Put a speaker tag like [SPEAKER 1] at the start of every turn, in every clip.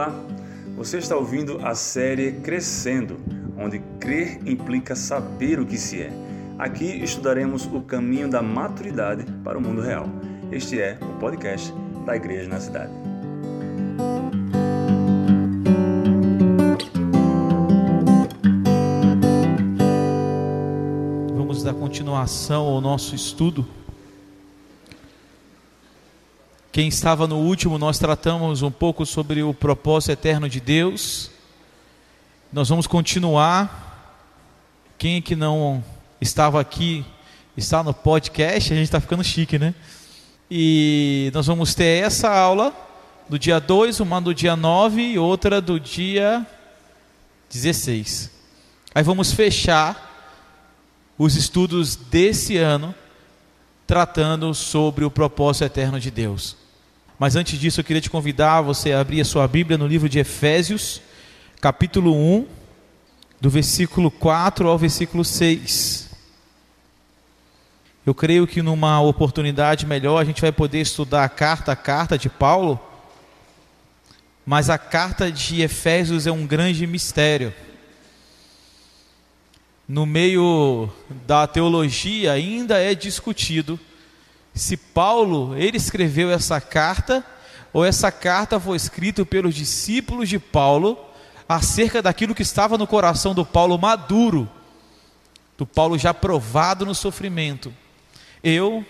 [SPEAKER 1] Olá, você está ouvindo a série Crescendo, onde crer implica saber o que se é. Aqui estudaremos o caminho da maturidade para o mundo real. Este é o podcast da Igreja na Cidade.
[SPEAKER 2] Vamos dar continuação ao nosso estudo quem estava no último, nós tratamos um pouco sobre o propósito eterno de Deus. Nós vamos continuar. Quem é que não estava aqui, está no podcast, a gente está ficando chique, né? E nós vamos ter essa aula do dia 2, uma do dia 9 e outra do dia 16. Aí vamos fechar os estudos desse ano tratando sobre o propósito eterno de Deus. Mas antes disso, eu queria te convidar você a abrir a sua Bíblia no livro de Efésios, capítulo 1, do versículo 4 ao versículo 6. Eu creio que numa oportunidade melhor a gente vai poder estudar a carta a carta de Paulo, mas a carta de Efésios é um grande mistério. No meio da teologia ainda é discutido se Paulo ele escreveu essa carta ou essa carta foi escrita pelos discípulos de Paulo acerca daquilo que estava no coração do Paulo maduro, do Paulo já provado no sofrimento. Eu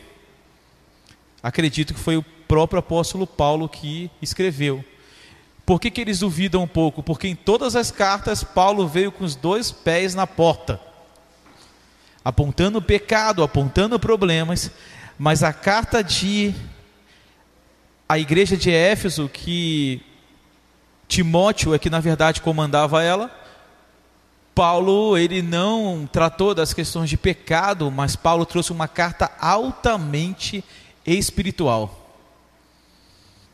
[SPEAKER 2] acredito que foi o próprio apóstolo Paulo que escreveu. Por que, que eles duvidam um pouco? Porque em todas as cartas Paulo veio com os dois pés na porta, apontando o pecado, apontando problemas, mas a carta de a igreja de Éfeso, que Timóteo é que na verdade comandava ela, Paulo, ele não tratou das questões de pecado, mas Paulo trouxe uma carta altamente espiritual.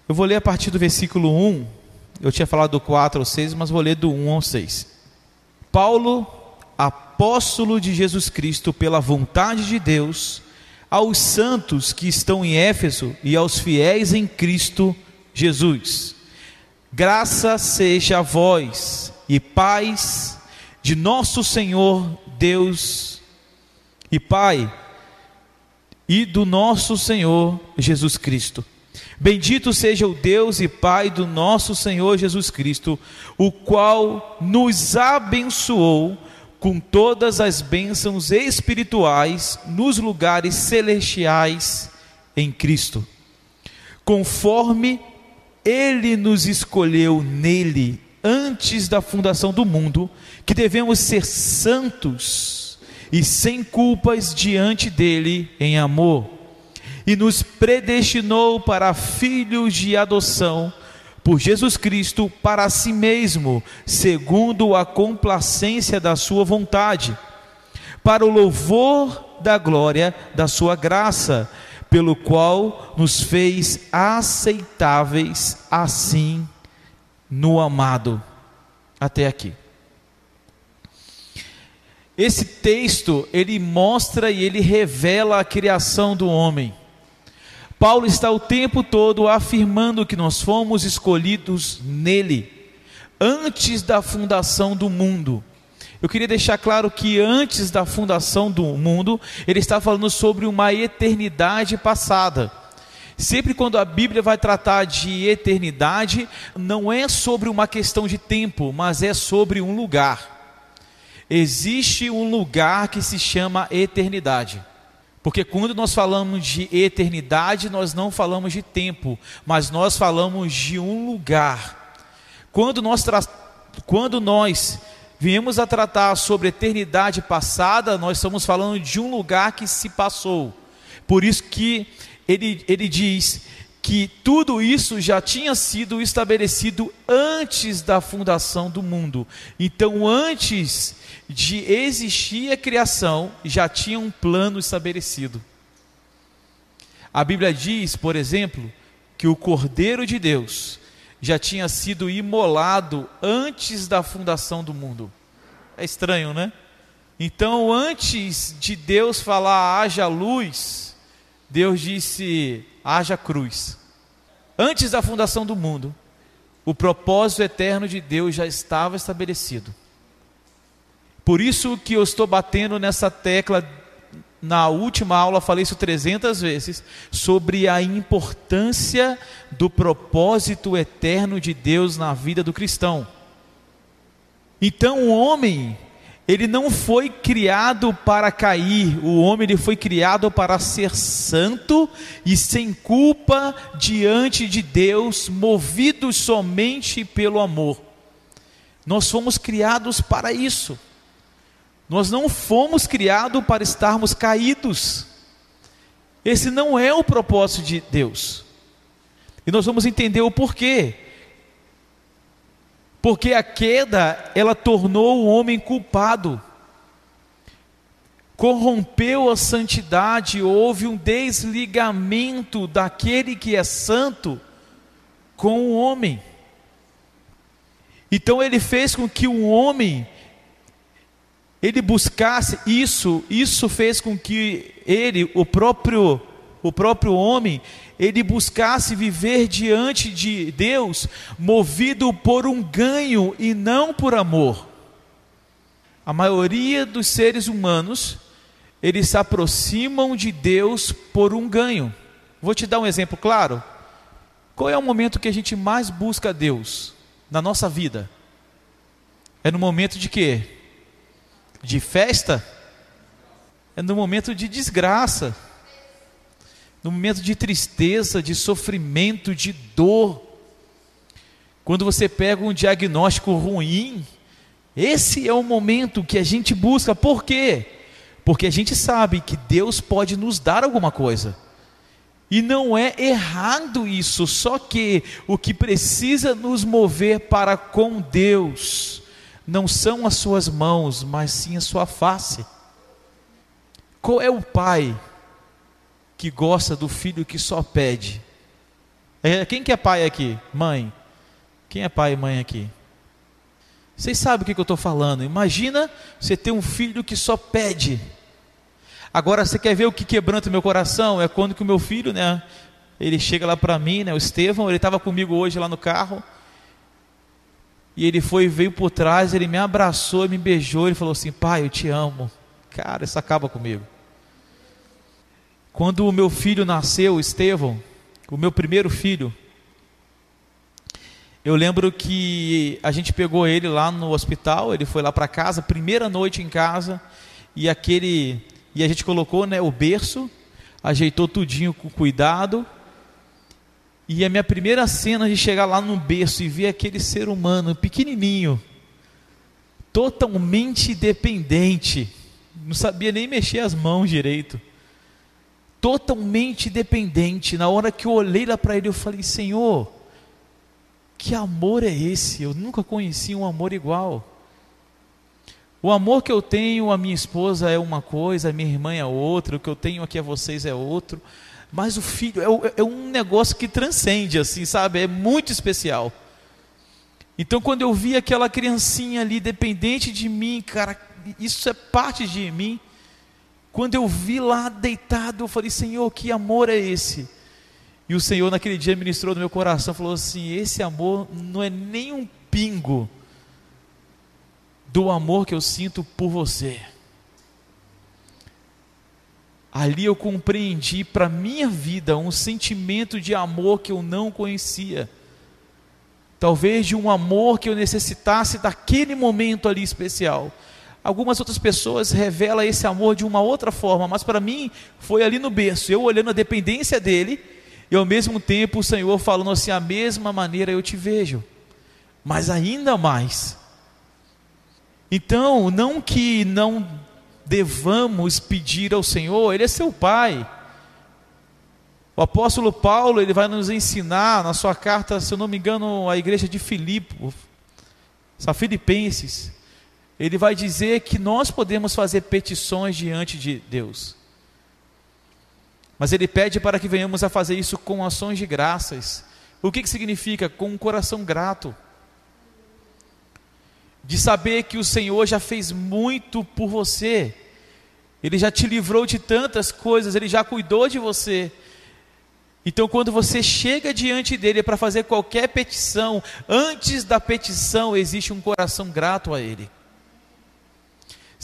[SPEAKER 2] Eu vou ler a partir do versículo 1, eu tinha falado do 4 ao 6, mas vou ler do 1 ao 6. Paulo, apóstolo de Jesus Cristo, pela vontade de Deus, aos santos que estão em Éfeso e aos fiéis em Cristo Jesus. Graça seja a vós e paz de nosso Senhor Deus e Pai e do nosso Senhor Jesus Cristo. Bendito seja o Deus e Pai do nosso Senhor Jesus Cristo, o qual nos abençoou com todas as bênçãos espirituais nos lugares celestiais em Cristo, conforme Ele nos escolheu nele antes da fundação do mundo, que devemos ser santos e sem culpas diante dele em amor, e nos predestinou para filhos de adoção por Jesus Cristo para si mesmo, segundo a complacência da sua vontade, para o louvor da glória da sua graça, pelo qual nos fez aceitáveis assim no amado. Até aqui. Esse texto, ele mostra e ele revela a criação do homem. Paulo está o tempo todo afirmando que nós fomos escolhidos nele, antes da fundação do mundo. Eu queria deixar claro que antes da fundação do mundo, ele está falando sobre uma eternidade passada. Sempre quando a Bíblia vai tratar de eternidade, não é sobre uma questão de tempo, mas é sobre um lugar. Existe um lugar que se chama eternidade. Porque quando nós falamos de eternidade, nós não falamos de tempo, mas nós falamos de um lugar. Quando nós, quando nós viemos a tratar sobre eternidade passada, nós estamos falando de um lugar que se passou. Por isso que ele, ele diz que tudo isso já tinha sido estabelecido antes da fundação do mundo. Então, antes de existir a criação, já tinha um plano estabelecido. A Bíblia diz, por exemplo, que o Cordeiro de Deus já tinha sido imolado antes da fundação do mundo. É estranho, né? Então, antes de Deus falar haja luz, Deus disse haja cruz. Antes da fundação do mundo, o propósito eterno de Deus já estava estabelecido. Por isso que eu estou batendo nessa tecla na última aula falei isso 300 vezes sobre a importância do propósito eterno de Deus na vida do cristão. Então o homem, ele não foi criado para cair, o homem ele foi criado para ser santo e sem culpa diante de Deus, movido somente pelo amor. Nós fomos criados para isso. Nós não fomos criados para estarmos caídos. Esse não é o propósito de Deus. E nós vamos entender o porquê. Porque a queda, ela tornou o homem culpado. Corrompeu a santidade, houve um desligamento daquele que é santo com o homem. Então ele fez com que o homem ele buscasse isso, isso fez com que ele, o próprio o próprio homem, ele buscasse viver diante de Deus movido por um ganho e não por amor. A maioria dos seres humanos, eles se aproximam de Deus por um ganho. Vou te dar um exemplo claro. Qual é o momento que a gente mais busca Deus na nossa vida? É no momento de quê? de festa é no momento de desgraça, no momento de tristeza, de sofrimento, de dor. Quando você pega um diagnóstico ruim, esse é o momento que a gente busca. Por quê? Porque a gente sabe que Deus pode nos dar alguma coisa. E não é errado isso, só que o que precisa nos mover para com Deus não são as suas mãos, mas sim a sua face. Qual é o pai que gosta do filho que só pede? É, quem que é pai aqui? Mãe. Quem é pai e mãe aqui? Vocês sabem o que, eu estou falando? Imagina você ter um filho que só pede. Agora você quer ver o que quebranta meu coração? É quando que o meu filho, né? Ele chega lá para mim, né? O Estevão, ele estava comigo hoje lá no carro. E ele foi, veio por trás, ele me abraçou, me beijou, ele falou assim: Pai, eu te amo. Cara, isso acaba comigo. Quando o meu filho nasceu, Estevão, o meu primeiro filho, eu lembro que a gente pegou ele lá no hospital, ele foi lá para casa, primeira noite em casa, e aquele e a gente colocou, né, o berço, ajeitou tudinho com cuidado, e a minha primeira cena de chegar lá no berço e ver aquele ser humano pequenininho, totalmente dependente, não sabia nem mexer as mãos direito, totalmente dependente. Na hora que eu olhei lá para ele, eu falei: Senhor, que amor é esse? Eu nunca conheci um amor igual. O amor que eu tenho a minha esposa é uma coisa, a minha irmã é outra, o que eu tenho aqui a vocês é outro. Mas o filho é, é um negócio que transcende, assim, sabe? É muito especial. Então, quando eu vi aquela criancinha ali dependente de mim, cara, isso é parte de mim. Quando eu vi lá deitado, eu falei: Senhor, que amor é esse? E o Senhor, naquele dia, ministrou no meu coração, falou assim: Esse amor não é nem um pingo do amor que eu sinto por você ali eu compreendi para minha vida um sentimento de amor que eu não conhecia. Talvez de um amor que eu necessitasse daquele momento ali especial. Algumas outras pessoas revelam esse amor de uma outra forma, mas para mim foi ali no berço, eu olhando a dependência dele e ao mesmo tempo o Senhor falando assim: a mesma maneira eu te vejo, mas ainda mais. Então, não que não devamos pedir ao Senhor, Ele é seu Pai. O apóstolo Paulo, ele vai nos ensinar na sua carta, se eu não me engano, à igreja de Filipe, a Filipenses, ele vai dizer que nós podemos fazer petições diante de Deus. Mas ele pede para que venhamos a fazer isso com ações de graças. O que, que significa? Com um coração grato. De saber que o Senhor já fez muito por você ele já te livrou de tantas coisas, Ele já cuidou de você. Então, quando você chega diante dele para fazer qualquer petição, antes da petição existe um coração grato a ele.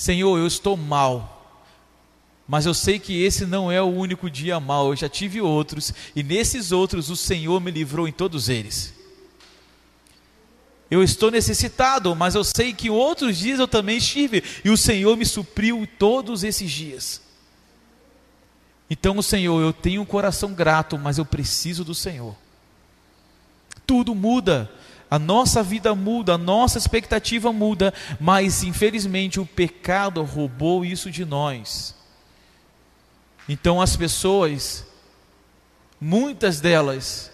[SPEAKER 2] Senhor, eu estou mal, mas eu sei que esse não é o único dia mal, eu já tive outros, e nesses outros o Senhor me livrou em todos eles. Eu estou necessitado, mas eu sei que outros dias eu também estive, e o Senhor me supriu todos esses dias. Então, Senhor, eu tenho um coração grato, mas eu preciso do Senhor. Tudo muda, a nossa vida muda, a nossa expectativa muda, mas infelizmente o pecado roubou isso de nós. Então, as pessoas, muitas delas,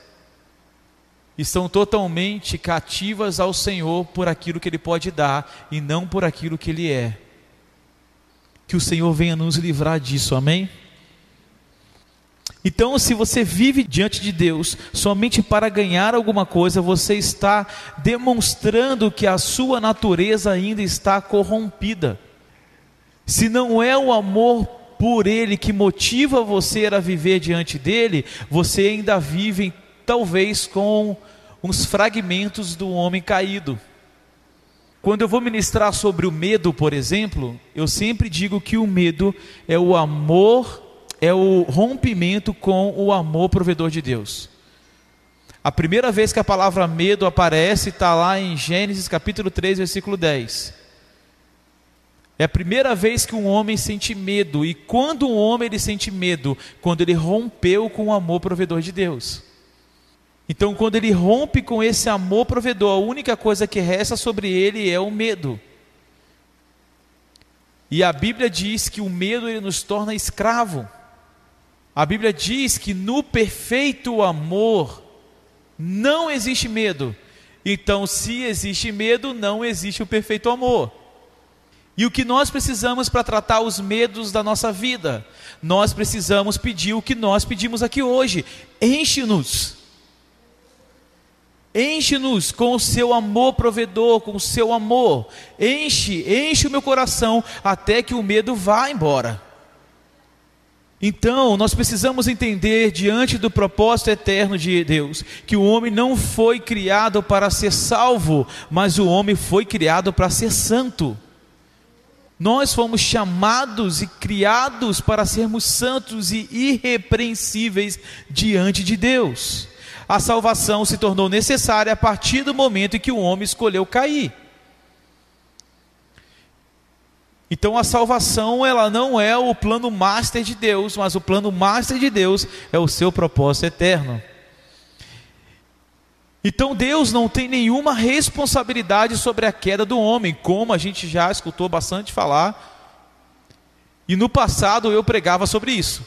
[SPEAKER 2] estão totalmente cativas ao Senhor por aquilo que Ele pode dar e não por aquilo que Ele é. Que o Senhor venha nos livrar disso, amém? Então, se você vive diante de Deus somente para ganhar alguma coisa, você está demonstrando que a sua natureza ainda está corrompida. Se não é o amor por Ele que motiva você a viver diante dele, você ainda vive talvez com uns fragmentos do homem caído. Quando eu vou ministrar sobre o medo, por exemplo, eu sempre digo que o medo é o amor é o rompimento com o amor provedor de Deus. A primeira vez que a palavra medo aparece está lá em Gênesis capítulo 3, versículo 10. É a primeira vez que um homem sente medo. E quando um homem ele sente medo? Quando ele rompeu com o amor provedor de Deus. Então, quando ele rompe com esse amor provedor, a única coisa que resta sobre ele é o medo. E a Bíblia diz que o medo ele nos torna escravo. A Bíblia diz que no perfeito amor não existe medo. Então, se existe medo, não existe o perfeito amor. E o que nós precisamos para tratar os medos da nossa vida? Nós precisamos pedir o que nós pedimos aqui hoje: enche-nos. Enche-nos com o seu amor provedor, com o seu amor. Enche, enche o meu coração até que o medo vá embora. Então, nós precisamos entender, diante do propósito eterno de Deus, que o homem não foi criado para ser salvo, mas o homem foi criado para ser santo. Nós fomos chamados e criados para sermos santos e irrepreensíveis diante de Deus. A salvação se tornou necessária a partir do momento em que o homem escolheu cair. Então a salvação ela não é o plano master de Deus, mas o plano master de Deus é o seu propósito eterno. Então Deus não tem nenhuma responsabilidade sobre a queda do homem, como a gente já escutou bastante falar. E no passado eu pregava sobre isso.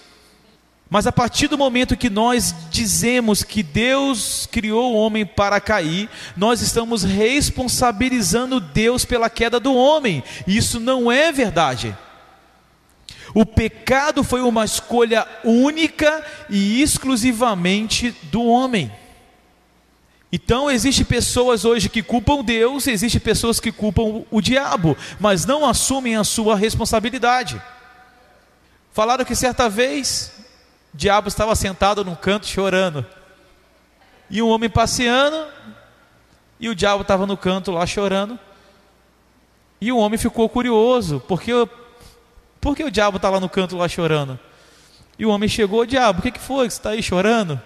[SPEAKER 2] Mas a partir do momento que nós dizemos que Deus criou o homem para cair, nós estamos responsabilizando Deus pela queda do homem. Isso não é verdade. O pecado foi uma escolha única e exclusivamente do homem. Então existem pessoas hoje que culpam Deus, existem pessoas que culpam o diabo, mas não assumem a sua responsabilidade. Falaram que certa vez diabo estava sentado num canto chorando. E um homem passeando, e o diabo estava no canto lá chorando. E o homem ficou curioso, porque, porque o diabo está lá no canto lá chorando? E o homem chegou, diabo, o que, que foi que você está aí chorando?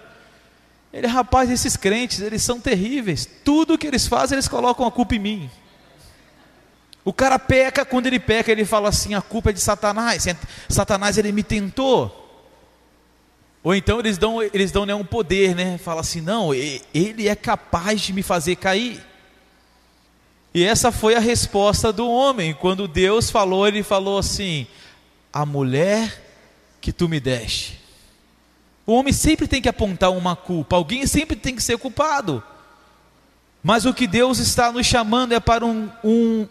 [SPEAKER 2] Ele, rapaz, esses crentes, eles são terríveis. Tudo que eles fazem, eles colocam a culpa em mim. O cara peca, quando ele peca, ele fala assim: a culpa é de Satanás. Satanás, ele me tentou. Ou então eles dão, eles dão né, um poder, né? Fala assim, não, ele é capaz de me fazer cair. E essa foi a resposta do homem. Quando Deus falou, ele falou assim: a mulher que tu me deste. O homem sempre tem que apontar uma culpa, alguém sempre tem que ser culpado. Mas o que Deus está nos chamando é para um, um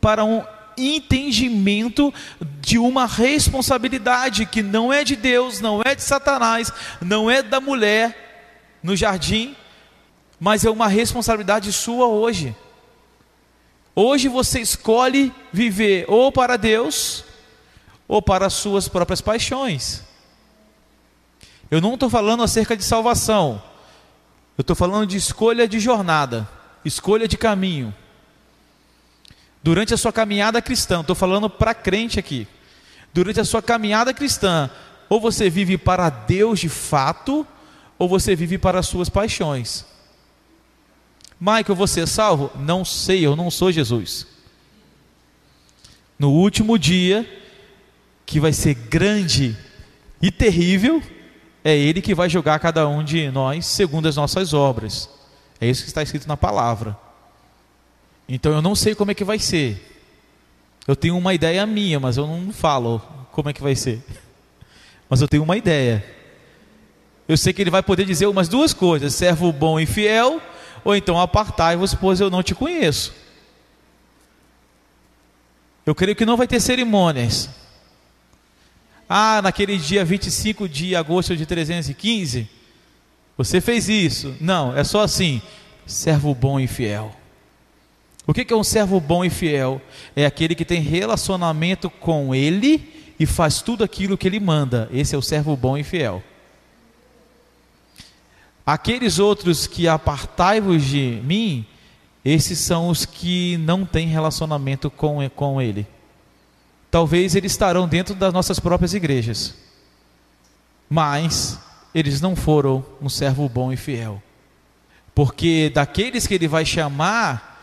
[SPEAKER 2] para um entendimento de uma responsabilidade que não é de Deus, não é de Satanás, não é da mulher no jardim, mas é uma responsabilidade sua hoje. Hoje você escolhe viver ou para Deus ou para as suas próprias paixões. Eu não estou falando acerca de salvação. Eu estou falando de escolha de jornada, escolha de caminho. Durante a sua caminhada cristã, estou falando para crente aqui. Durante a sua caminhada cristã, ou você vive para Deus de fato, ou você vive para as suas paixões. Michael, você é salvo? Não sei, eu não sou Jesus. No último dia, que vai ser grande e terrível, é Ele que vai julgar cada um de nós segundo as nossas obras. É isso que está escrito na palavra. Então eu não sei como é que vai ser. Eu tenho uma ideia minha, mas eu não falo como é que vai ser. Mas eu tenho uma ideia. Eu sei que ele vai poder dizer umas duas coisas: servo bom e fiel, ou então apartai-vos, pois eu não te conheço. Eu creio que não vai ter cerimônias. Ah, naquele dia 25 de agosto de 315, você fez isso. Não, é só assim: servo bom e fiel. O que é um servo bom e fiel? É aquele que tem relacionamento com ele e faz tudo aquilo que ele manda. Esse é o servo bom e fiel. Aqueles outros que apartai-vos de mim, esses são os que não têm relacionamento com, com ele talvez eles estarão dentro das nossas próprias igrejas, mas eles não foram um servo bom e fiel, porque daqueles que ele vai chamar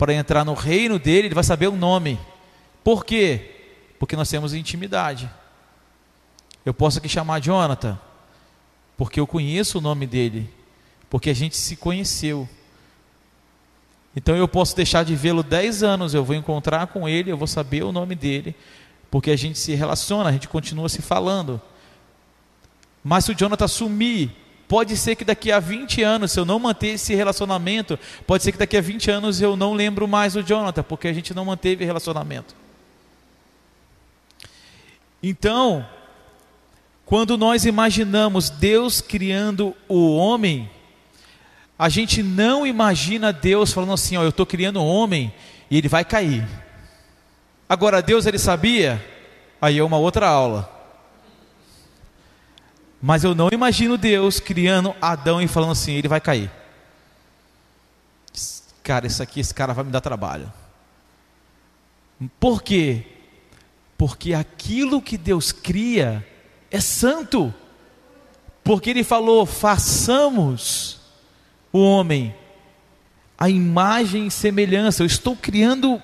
[SPEAKER 2] para entrar no reino dele, ele vai saber o nome. Por quê? Porque nós temos intimidade. Eu posso aqui chamar Jonathan, porque eu conheço o nome dele, porque a gente se conheceu. Então eu posso deixar de vê-lo 10 anos, eu vou encontrar com ele, eu vou saber o nome dele, porque a gente se relaciona, a gente continua se falando. Mas se o Jonathan sumir, pode ser que daqui a 20 anos, se eu não manter esse relacionamento, pode ser que daqui a 20 anos eu não lembro mais do Jonathan, porque a gente não manteve relacionamento. Então, quando nós imaginamos Deus criando o homem, a gente não imagina Deus falando assim: ó, eu estou criando um homem e ele vai cair. Agora, Deus ele sabia? Aí é uma outra aula. Mas eu não imagino Deus criando Adão e falando assim: ele vai cair. Cara, isso aqui, esse cara vai me dar trabalho. Por quê? Porque aquilo que Deus cria é santo. Porque Ele falou: façamos o homem, a imagem e semelhança. Eu estou criando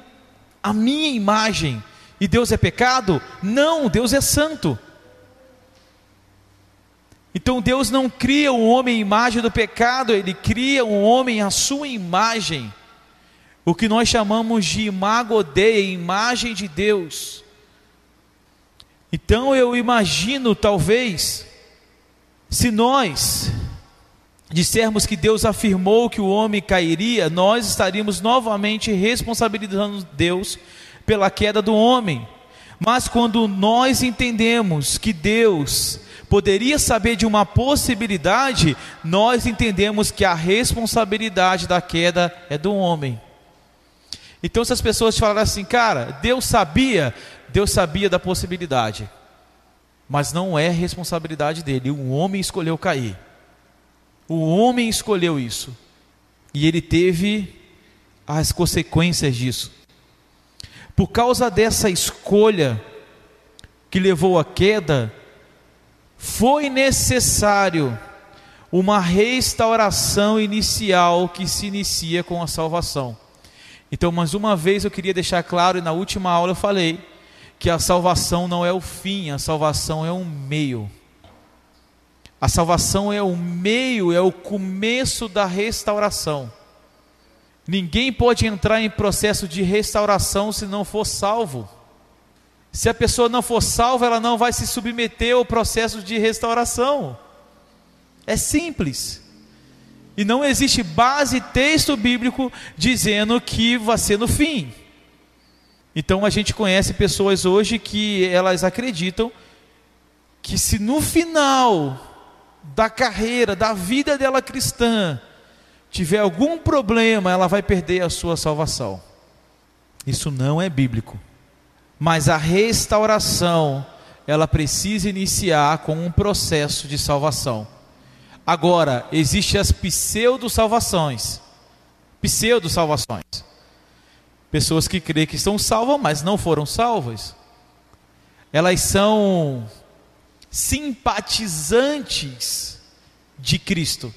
[SPEAKER 2] a minha imagem. E Deus é pecado? Não, Deus é santo. Então Deus não cria um homem à imagem do pecado, Ele cria um homem à sua imagem. O que nós chamamos de imago Dei, imagem de Deus. Então eu imagino, talvez, se nós dissermos que Deus afirmou que o homem cairia, nós estaríamos novamente responsabilizando Deus pela queda do homem. Mas quando nós entendemos que Deus poderia saber de uma possibilidade, nós entendemos que a responsabilidade da queda é do homem. Então, se as pessoas falarem assim, cara, Deus sabia, Deus sabia da possibilidade, mas não é responsabilidade dele, o homem escolheu cair. O homem escolheu isso. E ele teve as consequências disso. Por causa dessa escolha que levou à queda, foi necessário uma restauração inicial que se inicia com a salvação. Então, mais uma vez eu queria deixar claro, e na última aula eu falei, que a salvação não é o fim, a salvação é um meio. A salvação é o meio, é o começo da restauração. Ninguém pode entrar em processo de restauração se não for salvo. Se a pessoa não for salva, ela não vai se submeter ao processo de restauração. É simples. E não existe base texto bíblico dizendo que vai ser no fim. Então a gente conhece pessoas hoje que elas acreditam que se no final da carreira, da vida dela cristã, tiver algum problema, ela vai perder a sua salvação. Isso não é bíblico. Mas a restauração ela precisa iniciar com um processo de salvação. Agora, existem as pseudo-salvações. Pseudo-salvações. Pessoas que creem que estão salvas, mas não foram salvas. Elas são simpatizantes de Cristo,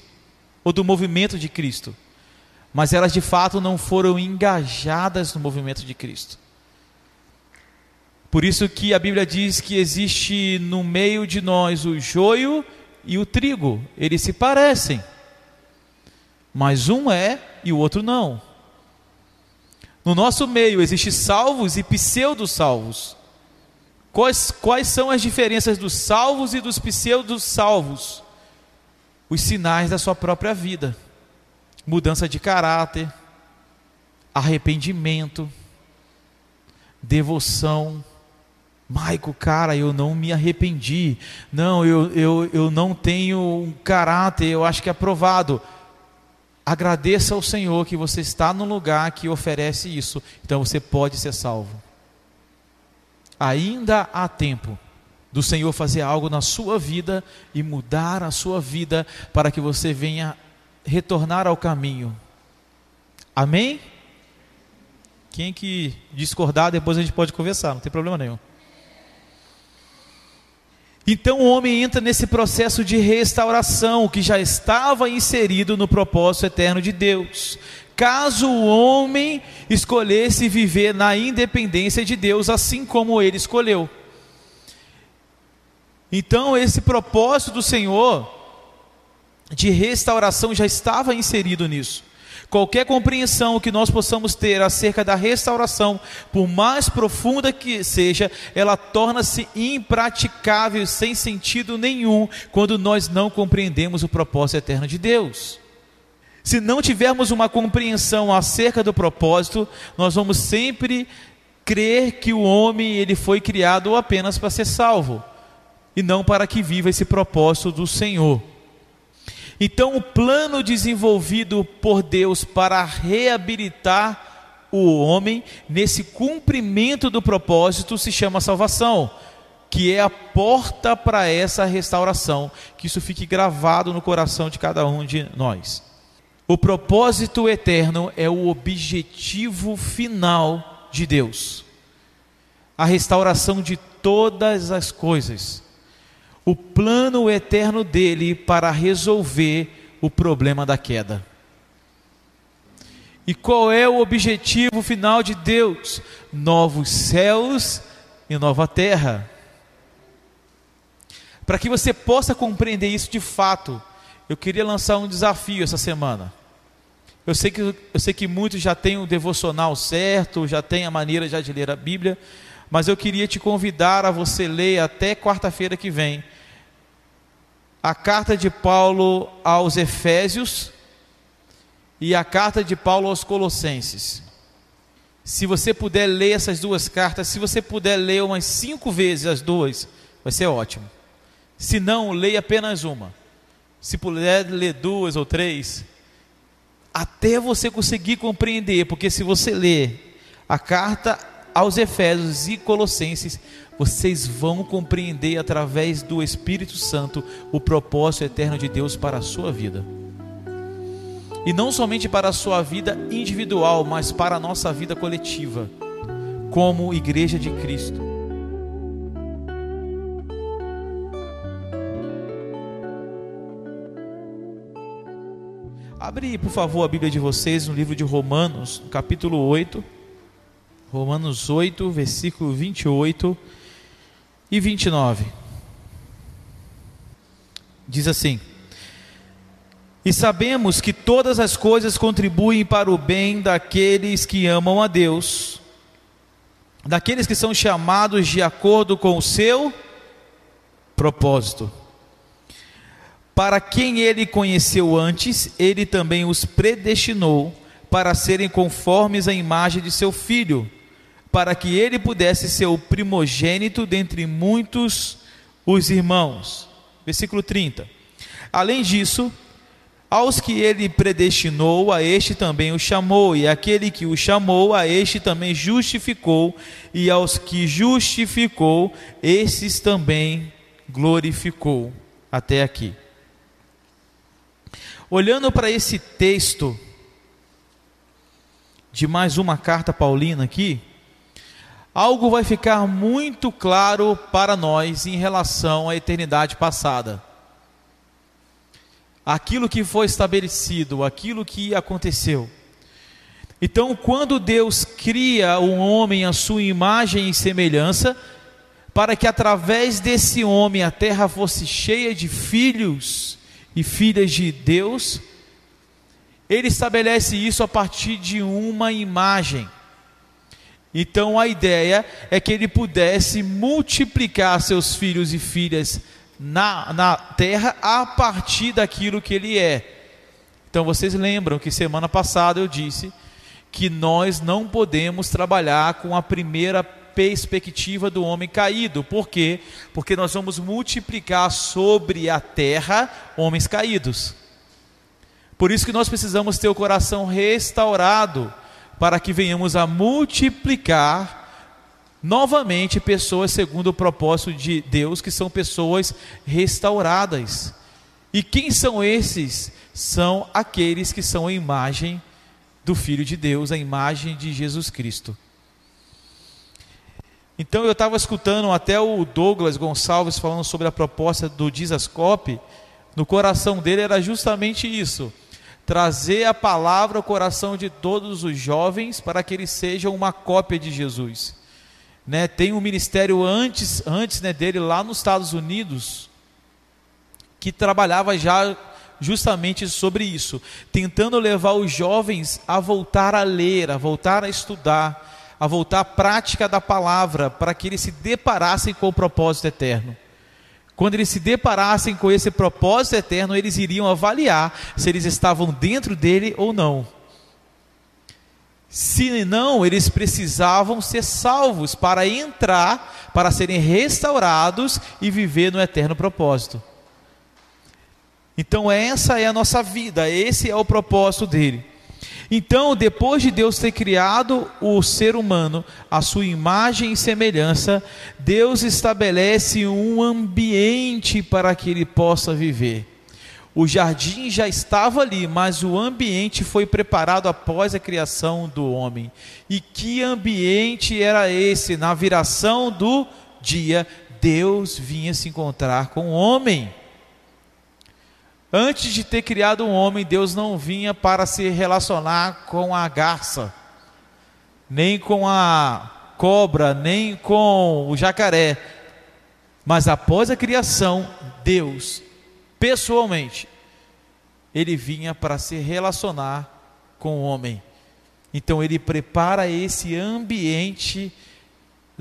[SPEAKER 2] ou do movimento de Cristo, mas elas de fato não foram engajadas no movimento de Cristo. Por isso que a Bíblia diz que existe no meio de nós o joio e o trigo, eles se parecem, mas um é e o outro não. No nosso meio existe salvos e pseudo-salvos. Quais, quais são as diferenças dos salvos e dos pseudo-salvos? Os sinais da sua própria vida: mudança de caráter, arrependimento, devoção, Maico, cara, eu não me arrependi. Não, eu, eu, eu não tenho um caráter, eu acho que é aprovado. Agradeça ao Senhor que você está no lugar que oferece isso. Então você pode ser salvo. Ainda há tempo do Senhor fazer algo na sua vida e mudar a sua vida para que você venha retornar ao caminho. Amém? Quem que discordar, depois a gente pode conversar, não tem problema nenhum. Então o homem entra nesse processo de restauração que já estava inserido no propósito eterno de Deus. Caso o homem escolhesse viver na independência de Deus, assim como ele escolheu. Então, esse propósito do Senhor de restauração já estava inserido nisso. Qualquer compreensão que nós possamos ter acerca da restauração, por mais profunda que seja, ela torna-se impraticável, sem sentido nenhum, quando nós não compreendemos o propósito eterno de Deus. Se não tivermos uma compreensão acerca do propósito, nós vamos sempre crer que o homem ele foi criado apenas para ser salvo e não para que viva esse propósito do Senhor. Então, o plano desenvolvido por Deus para reabilitar o homem nesse cumprimento do propósito se chama salvação, que é a porta para essa restauração. Que isso fique gravado no coração de cada um de nós. O propósito eterno é o objetivo final de Deus. A restauração de todas as coisas o plano eterno dele para resolver o problema da queda. E qual é o objetivo final de Deus? Novos céus e nova terra. Para que você possa compreender isso de fato, eu queria lançar um desafio essa semana. Eu sei que, eu sei que muitos já têm o devocional certo, já têm a maneira já de ler a Bíblia, mas eu queria te convidar a você ler até quarta-feira que vem a carta de Paulo aos Efésios e a carta de Paulo aos Colossenses. Se você puder ler essas duas cartas, se você puder ler umas cinco vezes as duas, vai ser ótimo. Se não, leia apenas uma. Se puder ler duas ou três, até você conseguir compreender, porque se você ler a carta aos Efésios e Colossenses, vocês vão compreender através do Espírito Santo o propósito eterno de Deus para a sua vida. E não somente para a sua vida individual, mas para a nossa vida coletiva, como igreja de Cristo. Abre, por favor, a Bíblia de vocês no livro de Romanos, capítulo 8. Romanos 8, versículo 28 e 29. Diz assim: E sabemos que todas as coisas contribuem para o bem daqueles que amam a Deus, daqueles que são chamados de acordo com o seu propósito. Para quem ele conheceu antes, ele também os predestinou para serem conformes à imagem de seu filho para que ele pudesse ser o primogênito dentre muitos os irmãos. Versículo 30. Além disso, Aos que ele predestinou, a este também o chamou, e aquele que o chamou, a este também justificou, e aos que justificou, esses também glorificou. Até aqui. Olhando para esse texto de mais uma carta paulina aqui, algo vai ficar muito claro para nós em relação à eternidade passada aquilo que foi estabelecido, aquilo que aconteceu. Então, quando Deus cria um homem à sua imagem e semelhança, para que através desse homem a terra fosse cheia de filhos e filhas de Deus, ele estabelece isso a partir de uma imagem. Então a ideia é que ele pudesse multiplicar seus filhos e filhas na, na terra a partir daquilo que ele é. Então vocês lembram que semana passada eu disse que nós não podemos trabalhar com a primeira perspectiva do homem caído. Por quê? Porque nós vamos multiplicar sobre a terra homens caídos. Por isso que nós precisamos ter o coração restaurado para que venhamos a multiplicar novamente pessoas segundo o propósito de Deus, que são pessoas restauradas. E quem são esses? São aqueles que são a imagem do Filho de Deus, a imagem de Jesus Cristo. Então eu estava escutando até o Douglas Gonçalves falando sobre a proposta do Dizascope, no coração dele era justamente isso: trazer a palavra ao coração de todos os jovens para que eles sejam uma cópia de Jesus né, tem um ministério antes, antes né, dele lá nos Estados Unidos que trabalhava já justamente sobre isso, tentando levar os jovens a voltar a ler, a voltar a estudar, a voltar à prática da palavra, para que eles se deparassem com o propósito eterno. Quando eles se deparassem com esse propósito eterno, eles iriam avaliar se eles estavam dentro dele ou não. Se não, eles precisavam ser salvos para entrar, para serem restaurados e viver no eterno propósito. Então, essa é a nossa vida, esse é o propósito dele. Então, depois de Deus ter criado o ser humano, a sua imagem e semelhança, Deus estabelece um ambiente para que ele possa viver. O jardim já estava ali, mas o ambiente foi preparado após a criação do homem. E que ambiente era esse? Na viração do dia, Deus vinha se encontrar com o homem. Antes de ter criado um homem, Deus não vinha para se relacionar com a garça, nem com a cobra, nem com o jacaré. Mas após a criação, Deus pessoalmente, ele vinha para se relacionar com o homem. Então ele prepara esse ambiente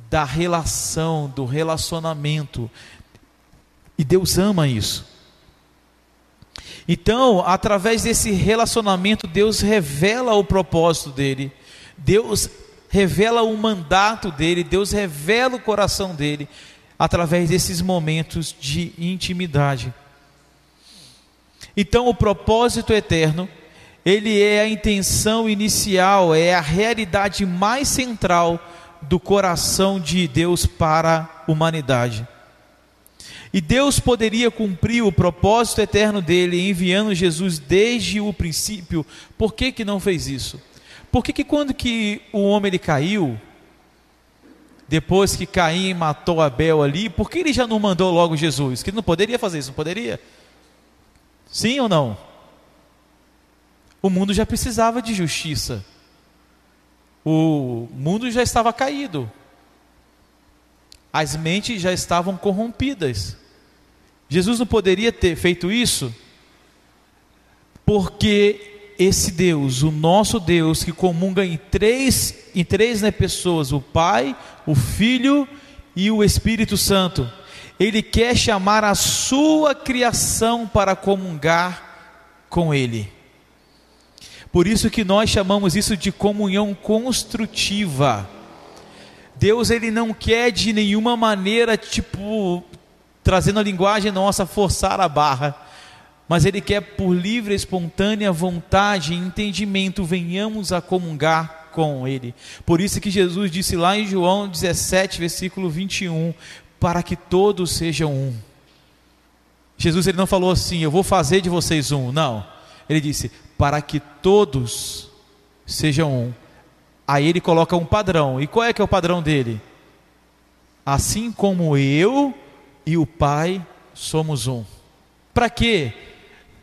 [SPEAKER 2] da relação, do relacionamento. E Deus ama isso. Então, através desse relacionamento, Deus revela o propósito dele. Deus revela o mandato dele, Deus revela o coração dele através desses momentos de intimidade. Então, o propósito eterno, ele é a intenção inicial, é a realidade mais central do coração de Deus para a humanidade. E Deus poderia cumprir o propósito eterno dele enviando Jesus desde o princípio. Por que, que não fez isso? Por que, que quando que o homem ele caiu, depois que Caim matou Abel ali, por que ele já não mandou logo Jesus? Que ele não poderia fazer isso, não poderia? Sim ou não? O mundo já precisava de justiça. O mundo já estava caído. As mentes já estavam corrompidas. Jesus não poderia ter feito isso porque esse Deus, o nosso Deus que comunga em três em três né, pessoas, o Pai, o Filho e o Espírito Santo, ele quer chamar a sua criação para comungar com Ele. Por isso que nós chamamos isso de comunhão construtiva. Deus ele não quer de nenhuma maneira, tipo, trazendo a linguagem nossa, forçar a barra. mas Ele quer por livre, espontânea vontade e entendimento venhamos a comungar com Ele. Por isso que Jesus disse lá em João 17, versículo 21, para que todos sejam um. Jesus ele não falou assim, eu vou fazer de vocês um, não. Ele disse, para que todos sejam um. Aí ele coloca um padrão. E qual é que é o padrão dele? Assim como eu e o Pai somos um. Para quê?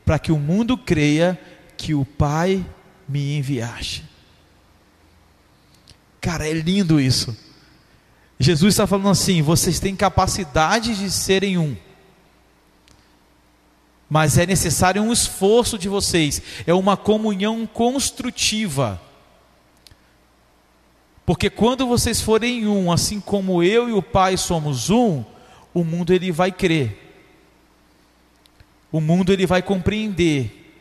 [SPEAKER 2] Para que o mundo creia que o Pai me enviaste. Cara, é lindo isso. Jesus está falando assim: vocês têm capacidade de serem um, mas é necessário um esforço de vocês, é uma comunhão construtiva. Porque quando vocês forem um, assim como eu e o Pai somos um, o mundo ele vai crer. O mundo ele vai compreender.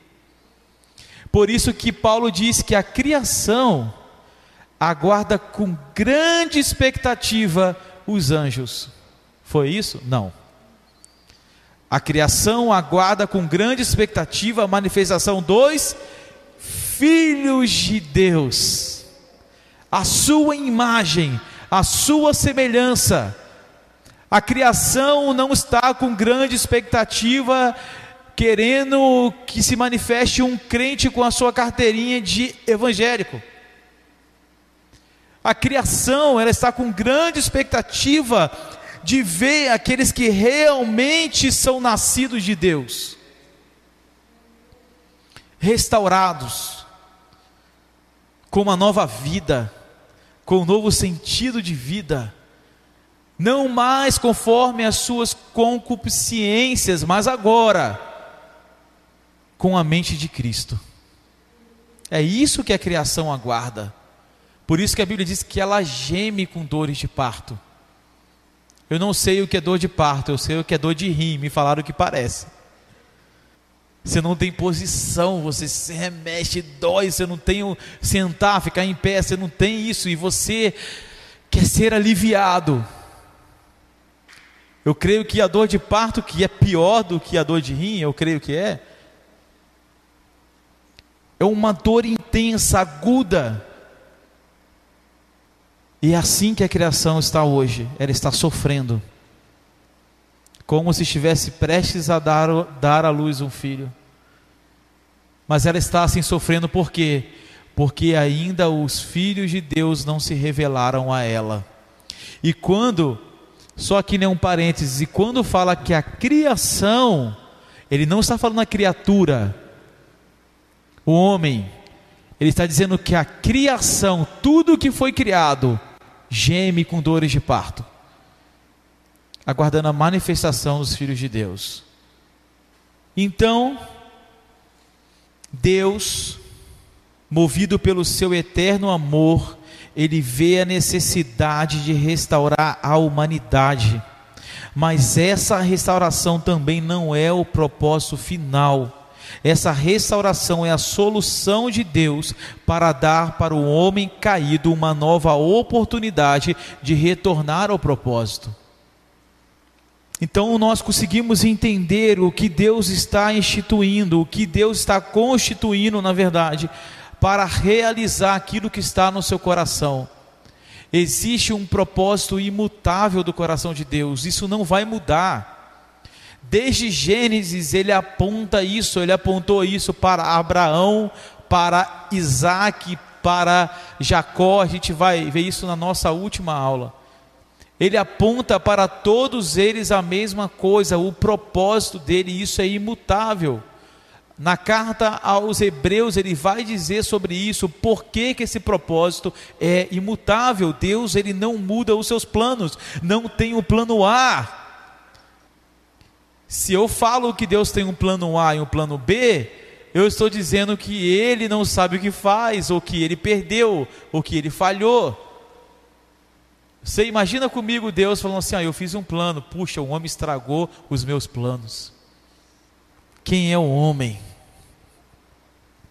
[SPEAKER 2] Por isso que Paulo diz que a criação aguarda com grande expectativa os anjos. Foi isso? Não. A criação aguarda com grande expectativa a manifestação dos filhos de Deus, a sua imagem, a sua semelhança. A criação não está com grande expectativa, querendo que se manifeste um crente com a sua carteirinha de evangélico. A criação, ela está com grande expectativa de ver aqueles que realmente são nascidos de Deus, restaurados, com uma nova vida, com um novo sentido de vida, não mais conforme as suas concupiscências, mas agora com a mente de Cristo. É isso que a criação aguarda. Por isso que a Bíblia diz que ela geme com dores de parto. Eu não sei o que é dor de parto, eu sei o que é dor de rim, me falaram o que parece. Você não tem posição, você se remexe, dói, você não tem o sentar, ficar em pé, você não tem isso e você quer ser aliviado. Eu creio que a dor de parto, que é pior do que a dor de rim, eu creio que é, é uma dor intensa, aguda, e é assim que a criação está hoje, ela está sofrendo, como se estivesse prestes a dar, dar à luz um filho. Mas ela está assim sofrendo por quê? Porque ainda os filhos de Deus não se revelaram a ela. E quando, só aqui nem um parênteses, e quando fala que a criação, ele não está falando a criatura, o homem, ele está dizendo que a criação, tudo que foi criado, geme com dores de parto, aguardando a manifestação dos filhos de Deus. Então, Deus, movido pelo seu eterno amor, ele vê a necessidade de restaurar a humanidade. Mas essa restauração também não é o propósito final essa restauração é a solução de Deus para dar para o homem caído uma nova oportunidade de retornar ao propósito. Então nós conseguimos entender o que Deus está instituindo, o que Deus está constituindo, na verdade, para realizar aquilo que está no seu coração. Existe um propósito imutável do coração de Deus, isso não vai mudar. Desde Gênesis ele aponta isso, ele apontou isso para Abraão, para Isaac, para Jacó, a gente vai ver isso na nossa última aula. Ele aponta para todos eles a mesma coisa, o propósito dele, isso é imutável. Na carta aos Hebreus ele vai dizer sobre isso, por que, que esse propósito é imutável. Deus ele não muda os seus planos, não tem o plano A, se eu falo que Deus tem um plano A e um plano B, eu estou dizendo que ele não sabe o que faz, ou que ele perdeu, ou que ele falhou. Você imagina comigo Deus falando assim: ah, eu fiz um plano, puxa, o homem estragou os meus planos. Quem é o homem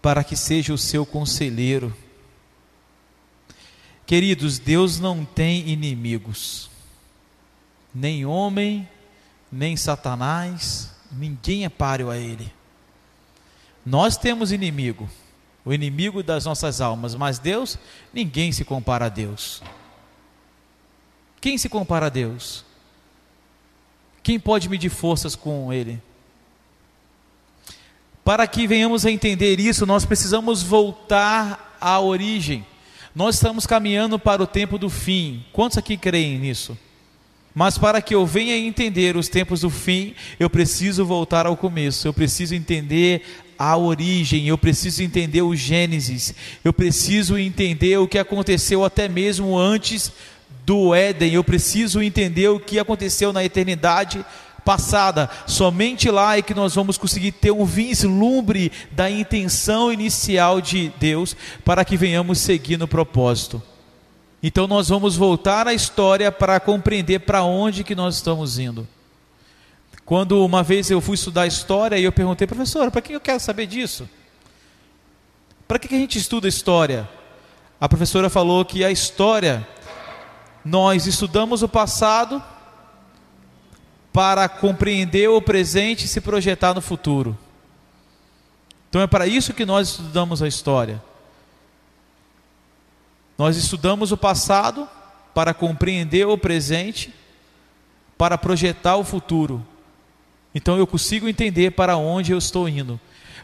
[SPEAKER 2] para que seja o seu conselheiro? Queridos, Deus não tem inimigos, nem homem, nem Satanás, ninguém é páreo a ele. Nós temos inimigo, o inimigo das nossas almas, mas Deus, ninguém se compara a Deus. Quem se compara a Deus? Quem pode medir forças com Ele? Para que venhamos a entender isso, nós precisamos voltar à origem. Nós estamos caminhando para o tempo do fim. Quantos aqui creem nisso? Mas para que eu venha entender os tempos do fim, eu preciso voltar ao começo, eu preciso entender a origem, eu preciso entender o Gênesis, eu preciso entender o que aconteceu até mesmo antes do Éden, eu preciso entender o que aconteceu na eternidade passada. Somente lá é que nós vamos conseguir ter um vislumbre da intenção inicial de Deus para que venhamos seguir no propósito. Então nós vamos voltar à história para compreender para onde que nós estamos indo. Quando uma vez eu fui estudar história e eu perguntei, professora, para que eu quero saber disso? Para que a gente estuda história? A professora falou que a história, nós estudamos o passado para compreender o presente e se projetar no futuro. Então é para isso que nós estudamos a história. Nós estudamos o passado para compreender o presente, para projetar o futuro. Então eu consigo entender para onde eu estou indo.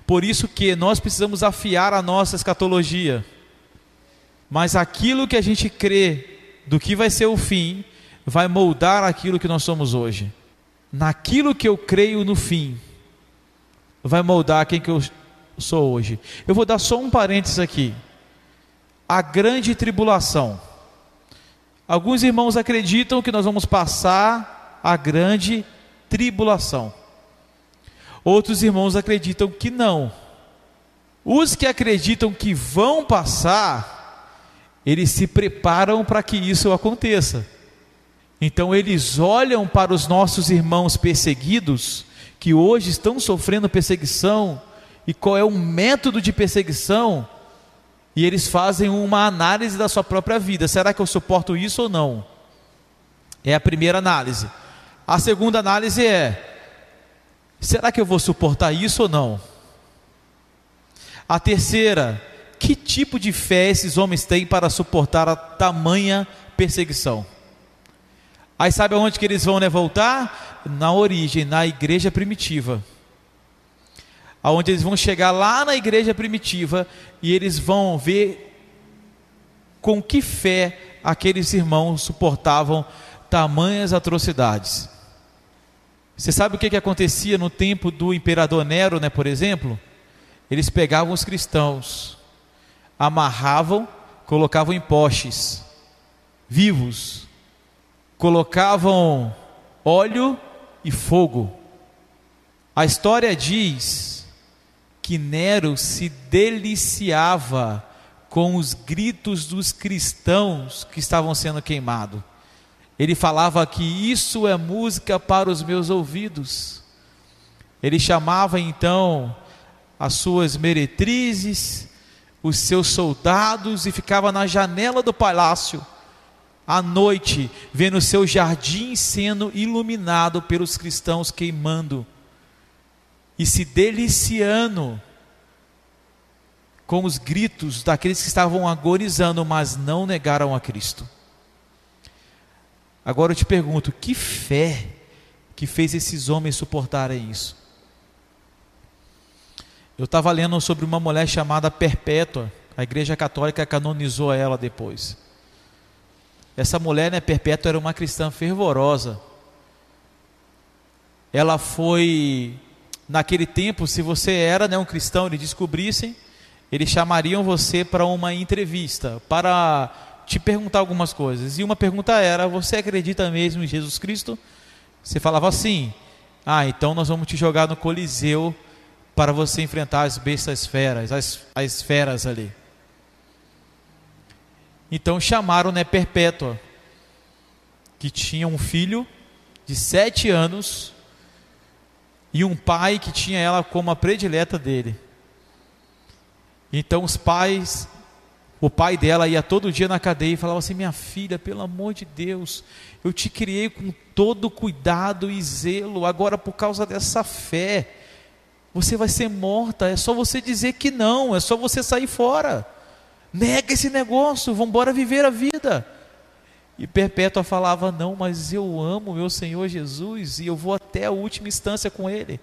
[SPEAKER 2] Por isso que nós precisamos afiar a nossa escatologia. Mas aquilo que a gente crê do que vai ser o fim, vai moldar aquilo que nós somos hoje naquilo que eu creio no fim, vai moldar quem que eu sou hoje. Eu vou dar só um parênteses aqui. A grande tribulação. Alguns irmãos acreditam que nós vamos passar a grande tribulação. Outros irmãos acreditam que não. Os que acreditam que vão passar, eles se preparam para que isso aconteça. Então eles olham para os nossos irmãos perseguidos, que hoje estão sofrendo perseguição, e qual é o método de perseguição, e eles fazem uma análise da sua própria vida: será que eu suporto isso ou não? É a primeira análise. A segunda análise é: será que eu vou suportar isso ou não? A terceira, que tipo de fé esses homens têm para suportar a tamanha perseguição? Aí sabe aonde que eles vão né, voltar? Na origem, na igreja primitiva. Aonde eles vão chegar lá na igreja primitiva e eles vão ver com que fé aqueles irmãos suportavam tamanhas atrocidades. Você sabe o que, que acontecia no tempo do imperador Nero, né, por exemplo? Eles pegavam os cristãos, amarravam, colocavam em postes, vivos, colocavam óleo e fogo. A história diz que Nero se deliciava com os gritos dos cristãos que estavam sendo queimados. Ele falava que isso é música para os meus ouvidos. Ele chamava então as suas meretrizes, os seus soldados e ficava na janela do palácio à noite, vendo seu jardim sendo iluminado pelos cristãos queimando e se deliciando com os gritos daqueles que estavam agonizando, mas não negaram a Cristo. Agora eu te pergunto: que fé que fez esses homens suportarem isso? Eu estava lendo sobre uma mulher chamada Perpétua, a Igreja Católica canonizou ela depois. Essa mulher, né, Perpétua, era uma cristã fervorosa. Ela foi, naquele tempo, se você era né, um cristão, eles descobrissem, eles chamariam você para uma entrevista, para te perguntar algumas coisas. E uma pergunta era: Você acredita mesmo em Jesus Cristo? Você falava assim: Ah, então nós vamos te jogar no Coliseu para você enfrentar as bestas feras, as, as feras ali. Então chamaram né, Perpétua, que tinha um filho de sete anos e um pai que tinha ela como a predileta dele. Então os pais, o pai dela ia todo dia na cadeia e falava assim: Minha filha, pelo amor de Deus, eu te criei com todo cuidado e zelo, agora por causa dessa fé, Você vai ser morta, é só você dizer que não, é só você sair fora. Nega esse negócio, vamos embora viver a vida. E Perpétua falava: Não, mas eu amo meu Senhor Jesus e eu vou até a última instância com Ele.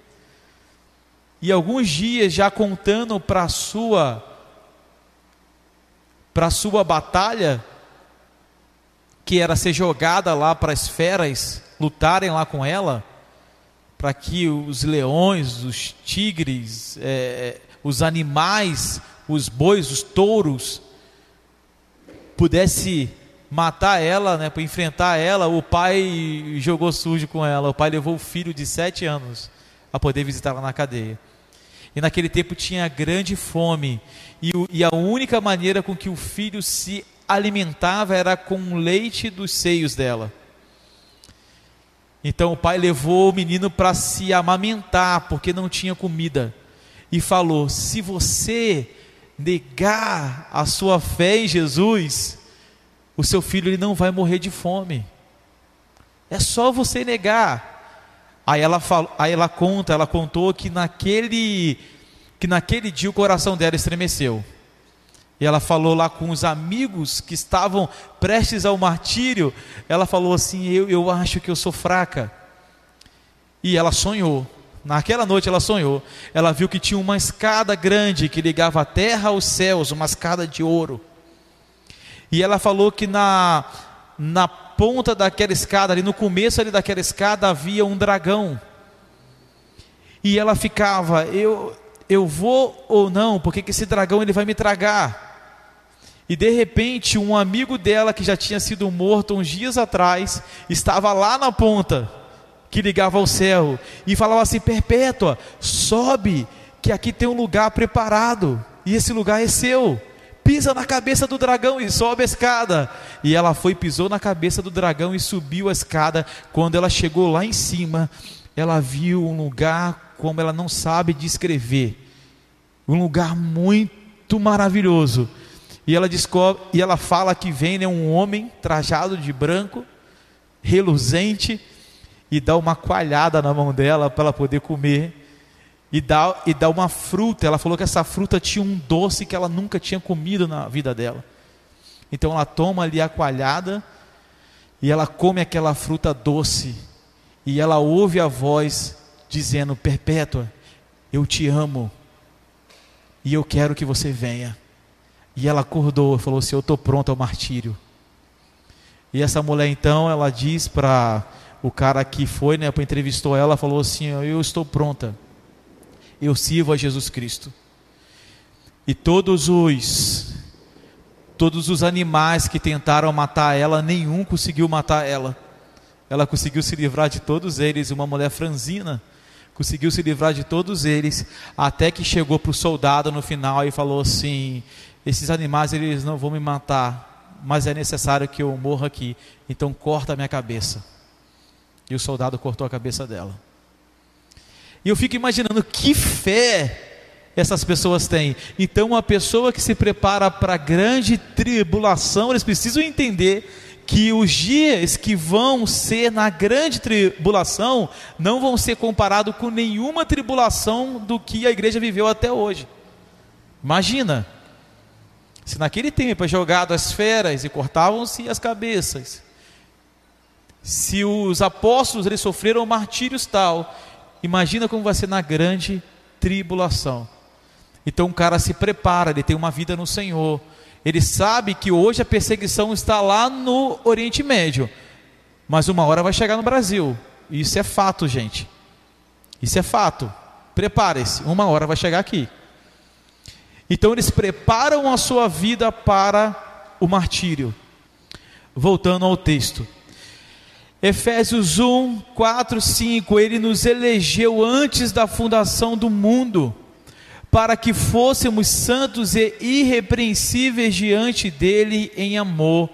[SPEAKER 2] E alguns dias já contando para sua para sua batalha, que era ser jogada lá para as feras lutarem lá com ela, para que os leões, os tigres, é, os animais, os bois, os touros, pudesse matar ela, né, para enfrentar ela, o pai jogou sujo com ela. O pai levou o filho de sete anos a poder visitá-la na cadeia. E naquele tempo tinha grande fome, e, e a única maneira com que o filho se alimentava era com o leite dos seios dela. Então o pai levou o menino para se amamentar, porque não tinha comida, e falou: Se você negar a sua fé em Jesus, o seu filho ele não vai morrer de fome. É só você negar. Aí ela, fala, aí ela conta, ela contou que naquele, que naquele dia o coração dela estremeceu. E ela falou lá com os amigos que estavam prestes ao martírio. Ela falou assim: Eu, eu acho que eu sou fraca. E ela sonhou. Naquela noite ela sonhou. Ela viu que tinha uma escada grande que ligava a terra aos céus, uma escada de ouro. E ela falou que na, na ponta daquela escada, ali no começo ali daquela escada, havia um dragão. E ela ficava, eu, eu vou ou não, porque que esse dragão ele vai me tragar. E de repente, um amigo dela que já tinha sido morto uns dias atrás, estava lá na ponta que ligava ao céu e falava assim: Perpétua, sobe, que aqui tem um lugar preparado, e esse lugar é seu pisa na cabeça do dragão e sobe a escada. E ela foi, pisou na cabeça do dragão e subiu a escada. Quando ela chegou lá em cima, ela viu um lugar como ela não sabe descrever. Um lugar muito maravilhoso. E ela descobre, e ela fala que vem né, um homem trajado de branco, reluzente, e dá uma coalhada na mão dela para ela poder comer e dá, e dá uma fruta. Ela falou que essa fruta tinha um doce que ela nunca tinha comido na vida dela. Então ela toma ali a coalhada e ela come aquela fruta doce. E ela ouve a voz dizendo: Perpétua, eu te amo e eu quero que você venha. E ela acordou e falou assim: Eu estou pronta ao martírio. E essa mulher então, ela diz para o cara que foi, né, entrevistou ela, falou assim: Eu estou pronta eu sirvo a Jesus Cristo. E todos os todos os animais que tentaram matar ela, nenhum conseguiu matar ela. Ela conseguiu se livrar de todos eles, uma mulher franzina conseguiu se livrar de todos eles, até que chegou para o soldado no final e falou assim: esses animais eles não vão me matar, mas é necessário que eu morra aqui, então corta a minha cabeça. E o soldado cortou a cabeça dela. E eu fico imaginando que fé essas pessoas têm. Então, uma pessoa que se prepara para a grande tribulação, eles precisam entender que os dias que vão ser na grande tribulação não vão ser comparados com nenhuma tribulação do que a igreja viveu até hoje. Imagina, se naquele tempo é jogado as feras e cortavam-se as cabeças, se os apóstolos eles sofreram martírios tal, Imagina como vai ser na grande tribulação. Então o cara se prepara, ele tem uma vida no Senhor. Ele sabe que hoje a perseguição está lá no Oriente Médio, mas uma hora vai chegar no Brasil. Isso é fato, gente. Isso é fato. Prepare-se, uma hora vai chegar aqui. Então eles preparam a sua vida para o martírio. Voltando ao texto. Efésios 1, 4, 5, ele nos elegeu antes da fundação do mundo, para que fôssemos santos e irrepreensíveis diante dele em amor.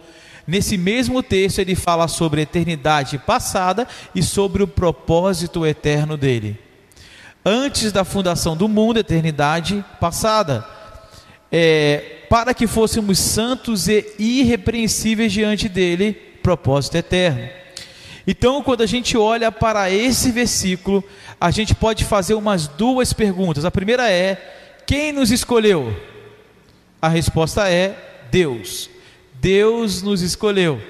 [SPEAKER 2] Nesse mesmo texto, ele fala sobre a eternidade passada e sobre o propósito eterno dele. Antes da fundação do mundo, eternidade passada, é, para que fôssemos santos e irrepreensíveis diante dele, propósito eterno. Então, quando a gente olha para esse versículo, a gente pode fazer umas duas perguntas. A primeira é: quem nos escolheu? A resposta é Deus. Deus nos escolheu.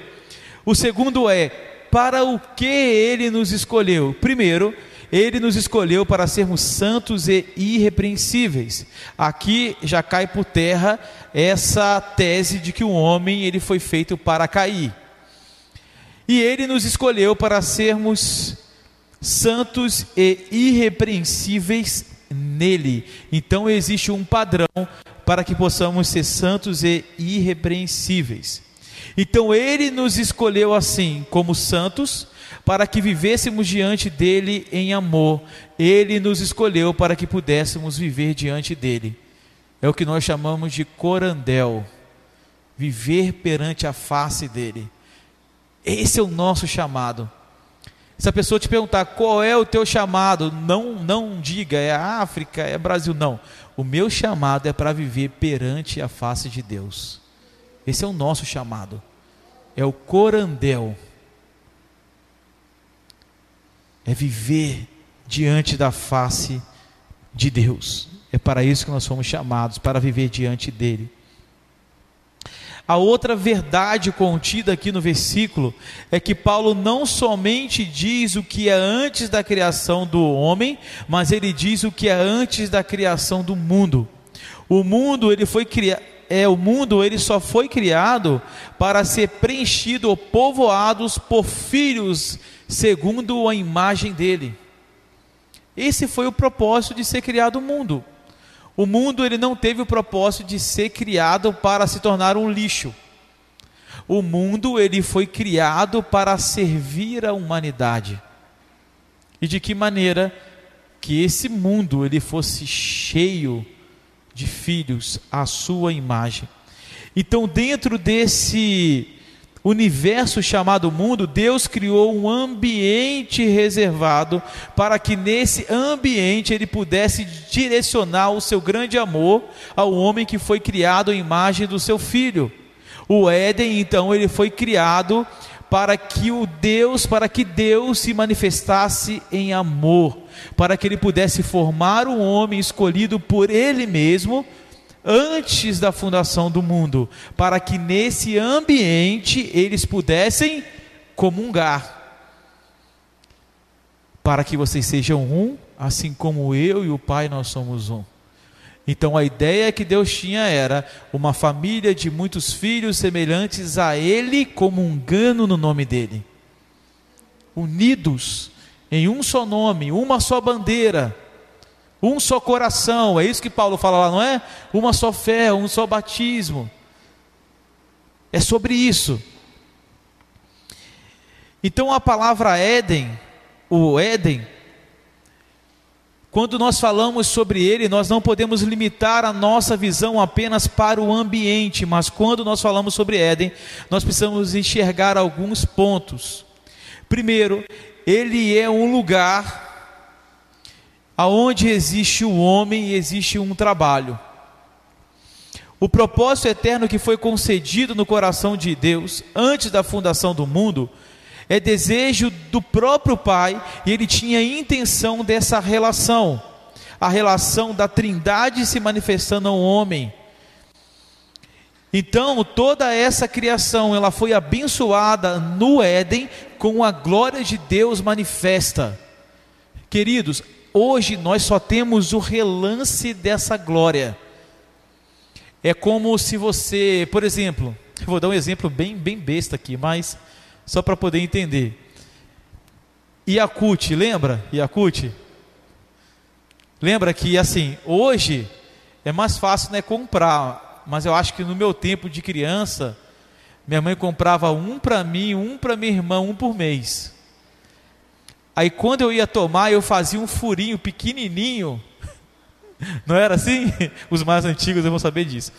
[SPEAKER 2] O segundo é: para o que ele nos escolheu? Primeiro, ele nos escolheu para sermos santos e irrepreensíveis. Aqui já cai por terra essa tese de que o homem ele foi feito para cair. E ele nos escolheu para sermos santos e irrepreensíveis nele. Então existe um padrão para que possamos ser santos e irrepreensíveis. Então ele nos escolheu assim, como santos, para que vivêssemos diante dele em amor. Ele nos escolheu para que pudéssemos viver diante dele. É o que nós chamamos de corandel viver perante a face dele. Esse é o nosso chamado. Se a pessoa te perguntar qual é o teu chamado, não, não diga é África, é Brasil, não. O meu chamado é para viver perante a face de Deus. Esse é o nosso chamado. É o corandel. É viver diante da face de Deus. É para isso que nós fomos chamados, para viver diante dele. A outra verdade contida aqui no versículo é que Paulo não somente diz o que é antes da criação do homem, mas ele diz o que é antes da criação do mundo. O mundo ele foi criado é o mundo ele só foi criado para ser preenchido ou povoados por filhos segundo a imagem dele. Esse foi o propósito de ser criado o mundo. O mundo ele não teve o propósito de ser criado para se tornar um lixo. O mundo ele foi criado para servir a humanidade. E de que maneira que esse mundo ele fosse cheio de filhos à sua imagem. Então, dentro desse universo chamado mundo, Deus criou um ambiente reservado para que nesse ambiente ele pudesse direcionar o seu grande amor ao homem que foi criado à imagem do seu filho. O Éden, então, ele foi criado para que o Deus, para que Deus se manifestasse em amor, para que ele pudesse formar um homem escolhido por ele mesmo antes da fundação do mundo, para que nesse ambiente eles pudessem comungar. Para que vocês sejam um, assim como eu e o Pai nós somos um. Então a ideia que Deus tinha era uma família de muitos filhos semelhantes a Ele, comungando no nome dEle, unidos em um só nome, uma só bandeira um só coração, é isso que Paulo fala lá, não é? Uma só fé, um só batismo. É sobre isso. Então a palavra Éden, o Éden, quando nós falamos sobre ele, nós não podemos limitar a nossa visão apenas para o ambiente, mas quando nós falamos sobre Éden, nós precisamos enxergar alguns pontos. Primeiro, ele é um lugar aonde existe o homem existe um trabalho. O propósito eterno que foi concedido no coração de Deus antes da fundação do mundo é desejo do próprio Pai e ele tinha intenção dessa relação, a relação da Trindade se manifestando ao homem. Então, toda essa criação, ela foi abençoada no Éden com a glória de Deus manifesta. Queridos, Hoje nós só temos o relance dessa glória. É como se você, por exemplo, vou dar um exemplo bem, bem besta aqui, mas só para poder entender. Yakut, lembra? Yakut? Lembra que assim, hoje é mais fácil né, comprar, mas eu acho que no meu tempo de criança, minha mãe comprava um para mim, um para minha irmã, um por mês. Aí quando eu ia tomar, eu fazia um furinho pequenininho. Não era assim? Os mais antigos vão saber disso.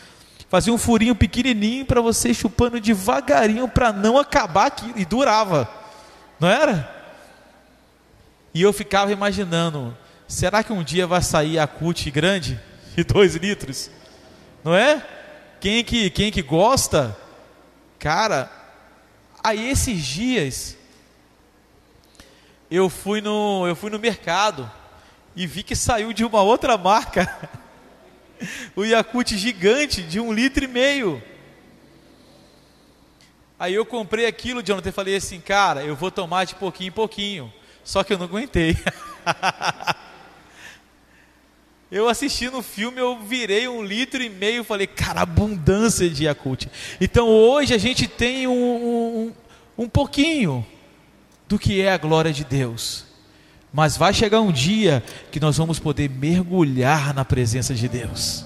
[SPEAKER 2] Fazia um furinho pequenininho para você chupando devagarinho para não acabar aqui e durava. Não era? E eu ficava imaginando, será que um dia vai sair a CUT grande de dois litros? Não é? Quem que quem que gosta? Cara, aí esses dias eu fui no, eu fui no mercado e vi que saiu de uma outra marca o Yakult gigante de um litro e meio. Aí eu comprei aquilo, Jonathan, e falei assim, cara, eu vou tomar de pouquinho em pouquinho. Só que eu não aguentei. eu assisti no filme, eu virei um litro e meio, falei, cara, abundância de Yakult. Então hoje a gente tem um, um, um pouquinho do que é a glória de Deus. Mas vai chegar um dia que nós vamos poder mergulhar na presença de Deus.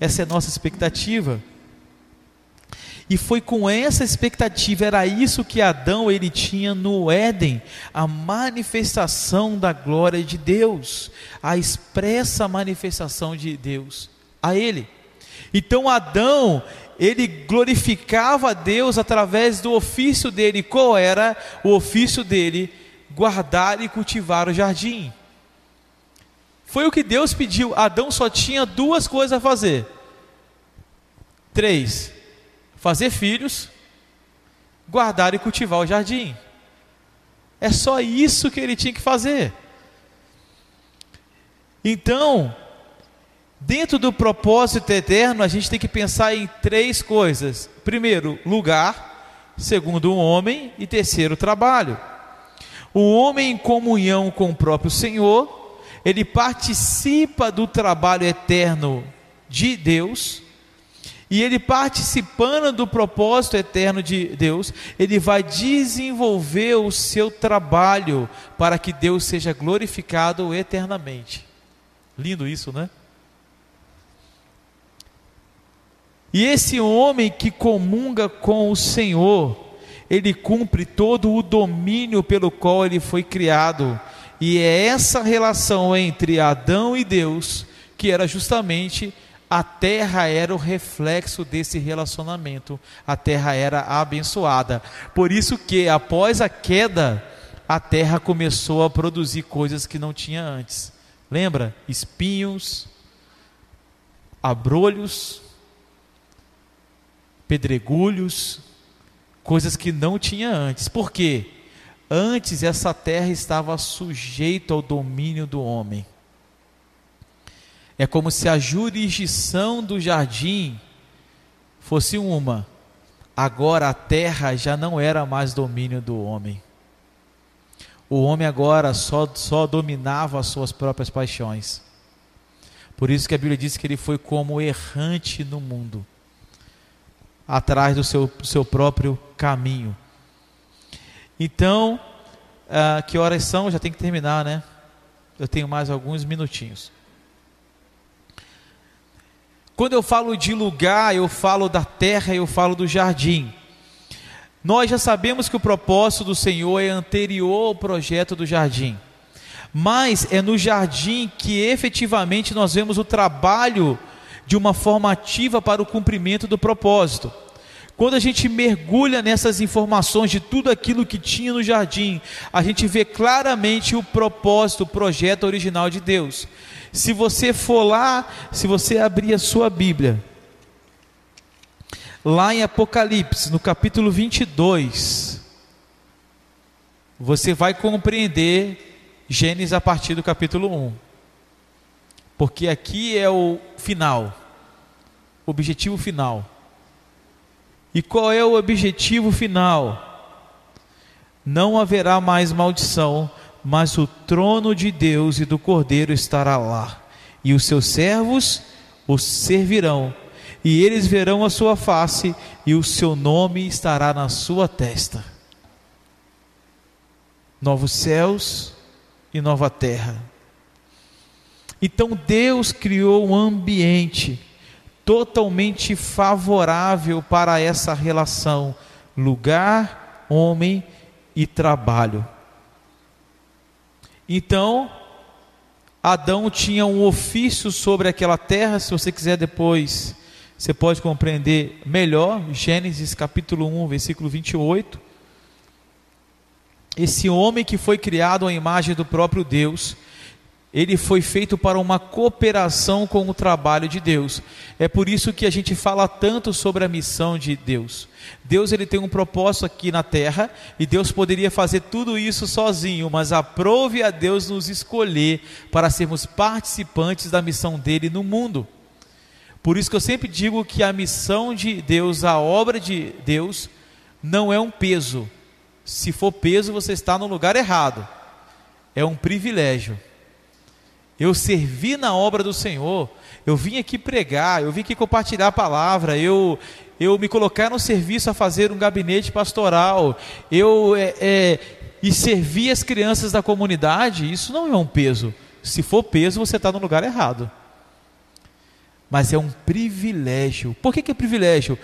[SPEAKER 2] Essa é a nossa expectativa. E foi com essa expectativa, era isso que Adão ele tinha no Éden, a manifestação da glória de Deus, a expressa manifestação de Deus a ele. Então Adão, ele glorificava a Deus através do ofício dele. Qual era o ofício dele? Guardar e cultivar o jardim. Foi o que Deus pediu. Adão só tinha duas coisas a fazer. Três: fazer filhos, guardar e cultivar o jardim. É só isso que ele tinha que fazer. Então, dentro do propósito eterno, a gente tem que pensar em três coisas: primeiro, lugar, segundo, um homem e terceiro, trabalho. O homem em comunhão com o próprio Senhor, ele participa do trabalho eterno de Deus, e ele participando do propósito eterno de Deus, ele vai desenvolver o seu trabalho para que Deus seja glorificado eternamente. Lindo isso, né? E esse homem que comunga com o Senhor, ele cumpre todo o domínio pelo qual ele foi criado. E é essa relação entre Adão e Deus que era justamente a terra era o reflexo desse relacionamento. A terra era abençoada. Por isso que após a queda, a terra começou a produzir coisas que não tinha antes. Lembra? Espinhos, abrolhos, pedregulhos, coisas que não tinha antes. Por quê? Antes essa terra estava sujeita ao domínio do homem. É como se a jurisdição do jardim fosse uma. Agora a terra já não era mais domínio do homem. O homem agora só, só dominava as suas próprias paixões. Por isso que a Bíblia diz que ele foi como errante no mundo, atrás do seu, seu próprio caminho. Então, ah, que horas são? Já tem que terminar, né? Eu tenho mais alguns minutinhos. Quando eu falo de lugar, eu falo da terra, eu falo do jardim. Nós já sabemos que o propósito do Senhor é anterior ao projeto do jardim. Mas é no jardim que efetivamente nós vemos o trabalho de uma forma ativa para o cumprimento do propósito. Quando a gente mergulha nessas informações de tudo aquilo que tinha no jardim, a gente vê claramente o propósito, o projeto original de Deus. Se você for lá, se você abrir a sua Bíblia, lá em Apocalipse, no capítulo 22, você vai compreender Gênesis a partir do capítulo 1. Porque aqui é o final, o objetivo final. E qual é o objetivo final? Não haverá mais maldição mas o trono de Deus e do Cordeiro estará lá, e os seus servos os servirão, e eles verão a sua face, e o seu nome estará na sua testa. Novos céus e nova terra. Então Deus criou um ambiente totalmente favorável para essa relação, lugar, homem e trabalho. Então, Adão tinha um ofício sobre aquela terra, se você quiser depois, você pode compreender melhor, Gênesis capítulo 1, versículo 28. Esse homem que foi criado à imagem do próprio Deus, ele foi feito para uma cooperação com o trabalho de Deus. É por isso que a gente fala tanto sobre a missão de Deus. Deus ele tem um propósito aqui na terra e Deus poderia fazer tudo isso sozinho, mas aprove a Deus nos escolher para sermos participantes da missão dele no mundo. Por isso que eu sempre digo que a missão de Deus, a obra de Deus, não é um peso. Se for peso, você está no lugar errado. É um privilégio eu servi na obra do Senhor, eu vim aqui pregar, eu vim aqui compartilhar a palavra, eu, eu me colocar no serviço a fazer um gabinete pastoral, eu é, é, e servir as crianças da comunidade, isso não é um peso. Se for peso, você está no lugar errado. Mas é um privilégio. Por que, que é privilégio?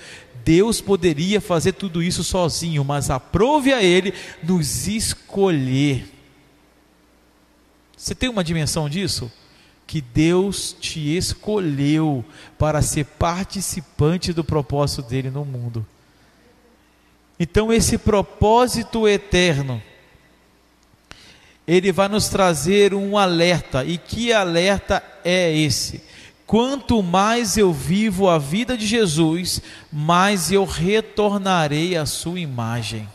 [SPEAKER 2] Deus poderia fazer tudo isso sozinho, mas aprove a Ele nos escolher. Você tem uma dimensão disso? Que Deus te escolheu para ser participante do propósito dele no mundo. Então, esse propósito eterno, ele vai nos trazer um alerta. E que alerta é esse? Quanto mais eu vivo a vida de Jesus, mais eu retornarei à sua imagem.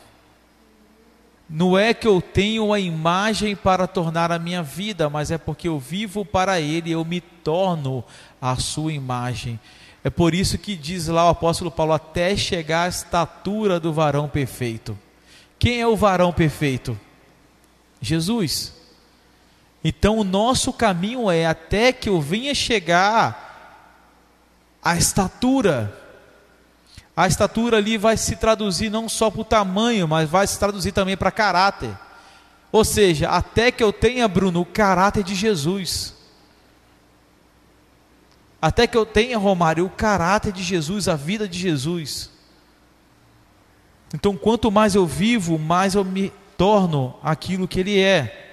[SPEAKER 2] Não é que eu tenho a imagem para tornar a minha vida, mas é porque eu vivo para Ele, eu me torno a sua imagem. É por isso que diz lá o apóstolo Paulo, até chegar à estatura do varão perfeito. Quem é o varão perfeito? Jesus. Então o nosso caminho é até que eu venha chegar à estatura a estatura ali vai se traduzir não só para o tamanho, mas vai se traduzir também para caráter. Ou seja, até que eu tenha, Bruno, o caráter de Jesus. Até que eu tenha, Romário, o caráter de Jesus, a vida de Jesus. Então, quanto mais eu vivo, mais eu me torno aquilo que Ele é.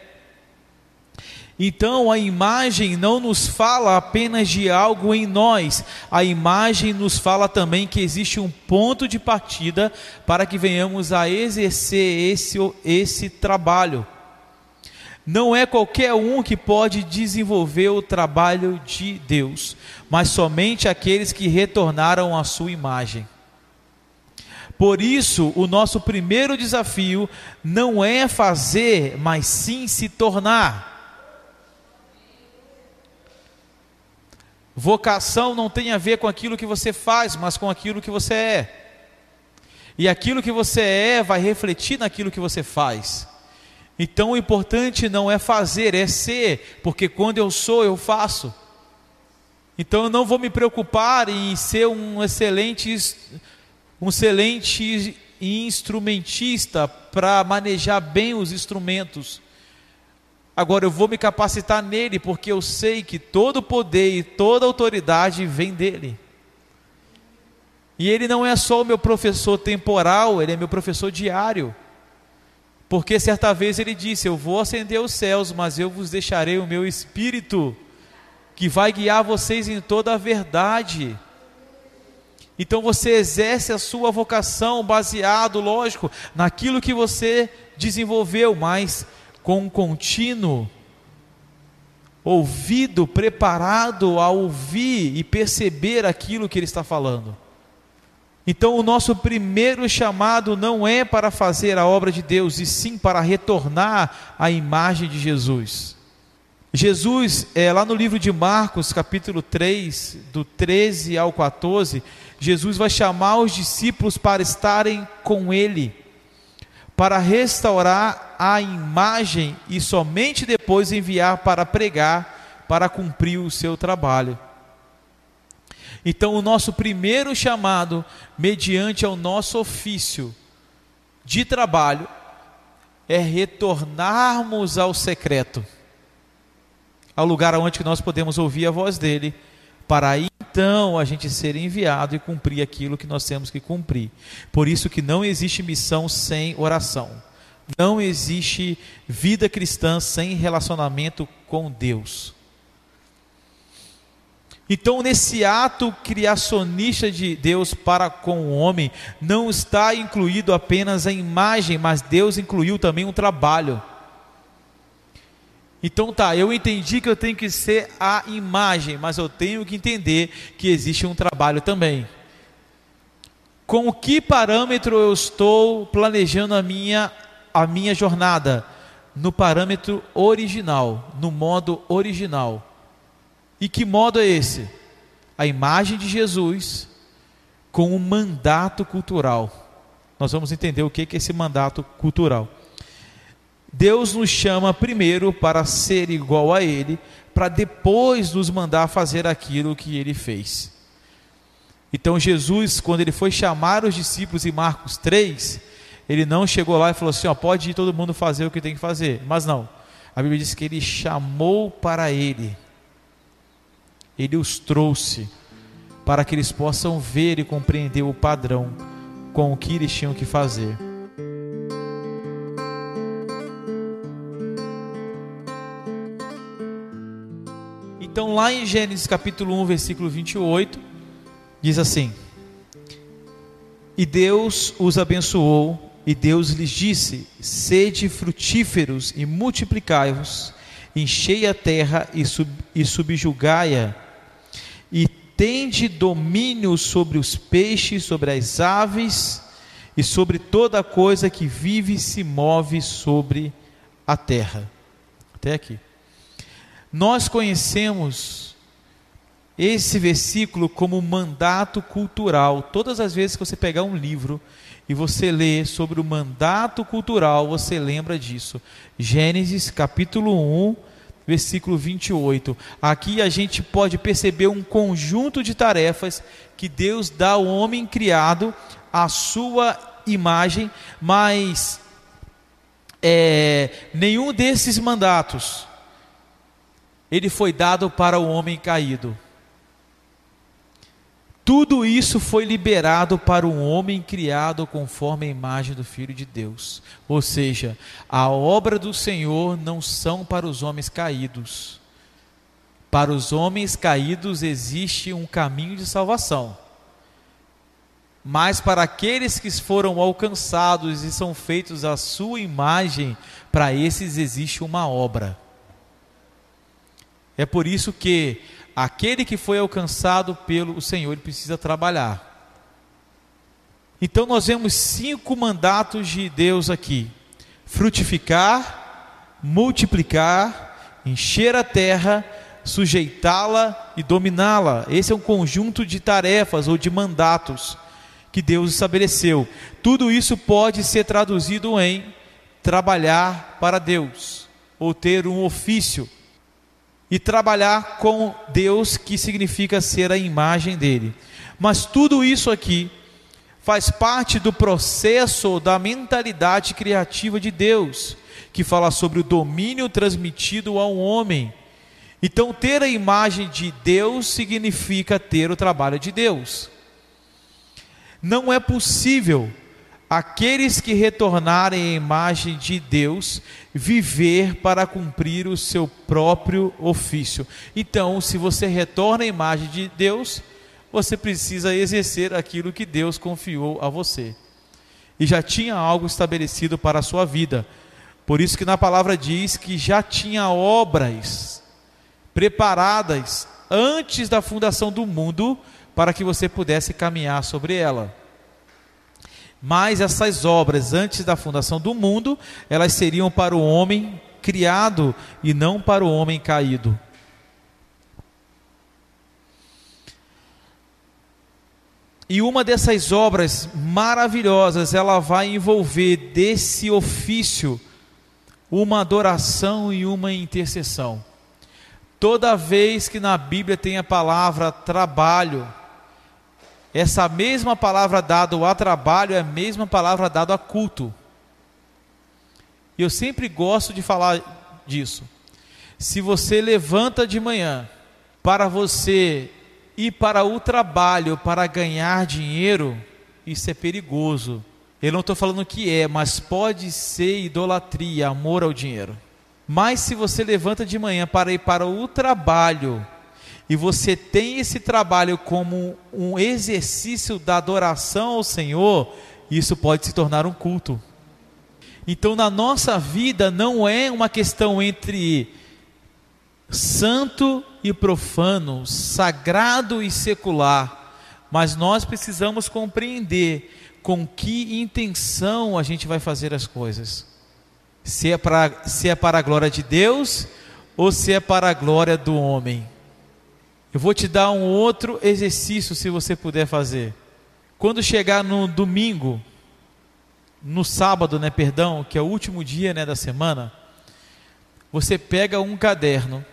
[SPEAKER 2] Então a imagem não nos fala apenas de algo em nós, a imagem nos fala também que existe um ponto de partida para que venhamos a exercer esse, esse trabalho. Não é qualquer um que pode desenvolver o trabalho de Deus, mas somente aqueles que retornaram à sua imagem. Por isso, o nosso primeiro desafio não é fazer, mas sim se tornar. Vocação não tem a ver com aquilo que você faz, mas com aquilo que você é. E aquilo que você é vai refletir naquilo que você faz. Então o importante não é fazer, é ser, porque quando eu sou, eu faço. Então eu não vou me preocupar em ser um excelente, um excelente instrumentista para manejar bem os instrumentos. Agora eu vou me capacitar nele, porque eu sei que todo poder e toda autoridade vem dele. E ele não é só o meu professor temporal, ele é meu professor diário. Porque certa vez ele disse: Eu vou ascender os céus, mas eu vos deixarei o meu espírito, que vai guiar vocês em toda a verdade. Então você exerce a sua vocação baseado, lógico, naquilo que você desenvolveu, mas com um contínuo ouvido preparado a ouvir e perceber aquilo que ele está falando. Então, o nosso primeiro chamado não é para fazer a obra de Deus, e sim para retornar à imagem de Jesus. Jesus, é, lá no livro de Marcos, capítulo 3, do 13 ao 14, Jesus vai chamar os discípulos para estarem com Ele para restaurar a imagem e somente depois enviar para pregar, para cumprir o seu trabalho. Então, o nosso primeiro chamado, mediante ao nosso ofício de trabalho, é retornarmos ao secreto, ao lugar onde nós podemos ouvir a voz dele, para então a gente ser enviado e cumprir aquilo que nós temos que cumprir. Por isso que não existe missão sem oração. Não existe vida cristã sem relacionamento com Deus. Então, nesse ato criacionista de Deus para com o homem, não está incluído apenas a imagem, mas Deus incluiu também o trabalho. Então tá, eu entendi que eu tenho que ser a imagem, mas eu tenho que entender que existe um trabalho também. Com que parâmetro eu estou planejando a minha a minha jornada? No parâmetro original, no modo original. E que modo é esse? A imagem de Jesus com um mandato cultural. Nós vamos entender o que é esse mandato cultural. Deus nos chama primeiro para ser igual a Ele, para depois nos mandar fazer aquilo que Ele fez. Então, Jesus, quando ele foi chamar os discípulos em Marcos 3, ele não chegou lá e falou assim: ó, pode ir todo mundo fazer o que tem que fazer. Mas não, a Bíblia diz que ele chamou para ele, ele os trouxe, para que eles possam ver e compreender o padrão com o que eles tinham que fazer. Então, lá em Gênesis capítulo 1, versículo 28, diz assim: E Deus os abençoou, e Deus lhes disse: Sede frutíferos e multiplicai-vos, enchei a terra e, sub, e subjugai-a, e tende domínio sobre os peixes, sobre as aves e sobre toda coisa que vive e se move sobre a terra. Até aqui. Nós conhecemos esse versículo como mandato cultural. Todas as vezes que você pegar um livro e você lê sobre o mandato cultural, você lembra disso. Gênesis capítulo 1, versículo 28. Aqui a gente pode perceber um conjunto de tarefas que Deus dá ao homem criado à sua imagem, mas é, nenhum desses mandatos ele foi dado para o homem caído. Tudo isso foi liberado para um homem criado conforme a imagem do Filho de Deus. Ou seja, a obra do Senhor não são para os homens caídos. Para os homens caídos existe um caminho de salvação. Mas para aqueles que foram alcançados e são feitos à sua imagem, para esses existe uma obra. É por isso que aquele que foi alcançado pelo Senhor precisa trabalhar. Então nós vemos cinco mandatos de Deus aqui: frutificar, multiplicar, encher a terra, sujeitá-la e dominá-la. Esse é um conjunto de tarefas ou de mandatos que Deus estabeleceu. Tudo isso pode ser traduzido em trabalhar para Deus ou ter um ofício e trabalhar com Deus, que significa ser a imagem dele. Mas tudo isso aqui faz parte do processo da mentalidade criativa de Deus, que fala sobre o domínio transmitido ao homem. Então, ter a imagem de Deus significa ter o trabalho de Deus. Não é possível aqueles que retornarem à imagem de Deus viver para cumprir o seu próprio ofício. Então, se você retorna à imagem de Deus, você precisa exercer aquilo que Deus confiou a você. E já tinha algo estabelecido para a sua vida. Por isso que na palavra diz que já tinha obras preparadas antes da fundação do mundo para que você pudesse caminhar sobre ela. Mas essas obras, antes da fundação do mundo, elas seriam para o homem criado e não para o homem caído. E uma dessas obras maravilhosas, ela vai envolver desse ofício uma adoração e uma intercessão. Toda vez que na Bíblia tem a palavra trabalho, essa mesma palavra dada a trabalho é a mesma palavra dada a culto. E eu sempre gosto de falar disso. Se você levanta de manhã para você ir para o trabalho para ganhar dinheiro, isso é perigoso. Eu não estou falando que é, mas pode ser idolatria, amor ao dinheiro. Mas se você levanta de manhã para ir para o trabalho e você tem esse trabalho como um exercício da adoração ao Senhor, isso pode se tornar um culto. Então, na nossa vida, não é uma questão entre santo e profano, sagrado e secular, mas nós precisamos compreender com que intenção a gente vai fazer as coisas. Se é para, se é para a glória de Deus ou se é para a glória do homem. Eu vou te dar um outro exercício se você puder fazer. Quando chegar no domingo, no sábado, né, perdão, que é o último dia, né, da semana, você pega um caderno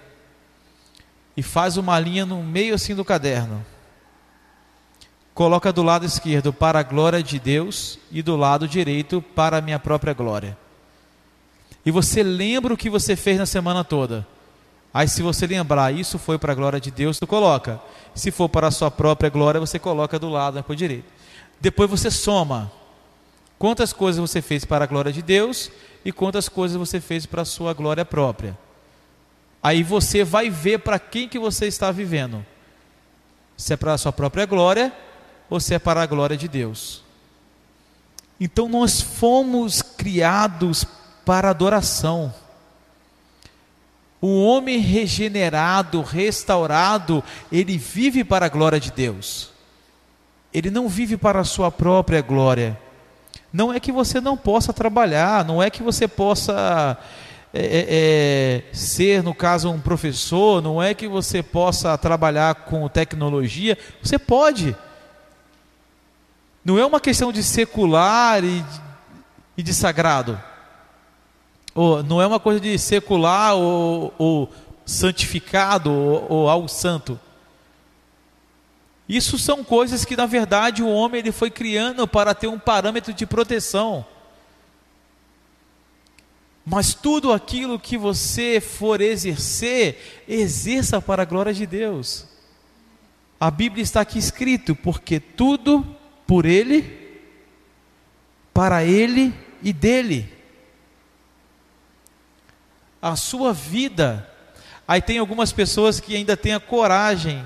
[SPEAKER 2] e faz uma linha no meio assim do caderno. Coloca do lado esquerdo para a glória de Deus e do lado direito para a minha própria glória. E você lembra o que você fez na semana toda. Aí se você lembrar, isso foi para a glória de Deus, tu coloca. Se for para a sua própria glória, você coloca do lado, né, para o direito. Depois você soma. Quantas coisas você fez para a glória de Deus e quantas coisas você fez para a sua glória própria. Aí você vai ver para quem que você está vivendo. Se é para a sua própria glória ou se é para a glória de Deus. Então nós fomos criados para adoração. O homem regenerado, restaurado, ele vive para a glória de Deus. Ele não vive para a sua própria glória. Não é que você não possa trabalhar, não é que você possa é, é, é, ser, no caso, um professor, não é que você possa trabalhar com tecnologia, você pode. Não é uma questão de secular e, e de sagrado. Ou, não é uma coisa de secular ou, ou santificado ou, ou algo santo. Isso são coisas que, na verdade, o homem ele foi criando para ter um parâmetro de proteção. Mas tudo aquilo que você for exercer, exerça para a glória de Deus. A Bíblia está aqui escrito, porque tudo por Ele, para Ele e dele. A sua vida. Aí tem algumas pessoas que ainda têm a coragem,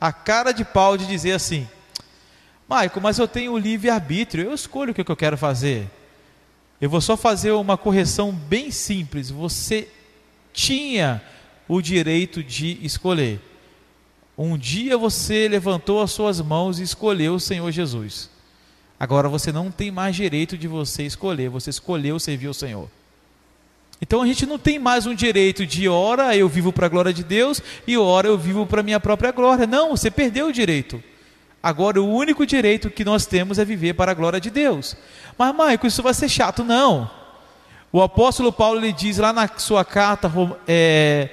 [SPEAKER 2] a cara de pau de dizer assim: Maico, mas eu tenho o livre-arbítrio, eu escolho o que eu quero fazer. Eu vou só fazer uma correção bem simples. Você tinha o direito de escolher. Um dia você levantou as suas mãos e escolheu o Senhor Jesus. Agora você não tem mais direito de você escolher, você escolheu servir o Senhor. Então a gente não tem mais um direito de ora eu vivo para a glória de Deus e ora eu vivo para a minha própria glória. Não, você perdeu o direito. Agora, o único direito que nós temos é viver para a glória de Deus. Mas, Maico, isso vai ser chato? Não. O apóstolo Paulo lhe diz lá na sua carta, é,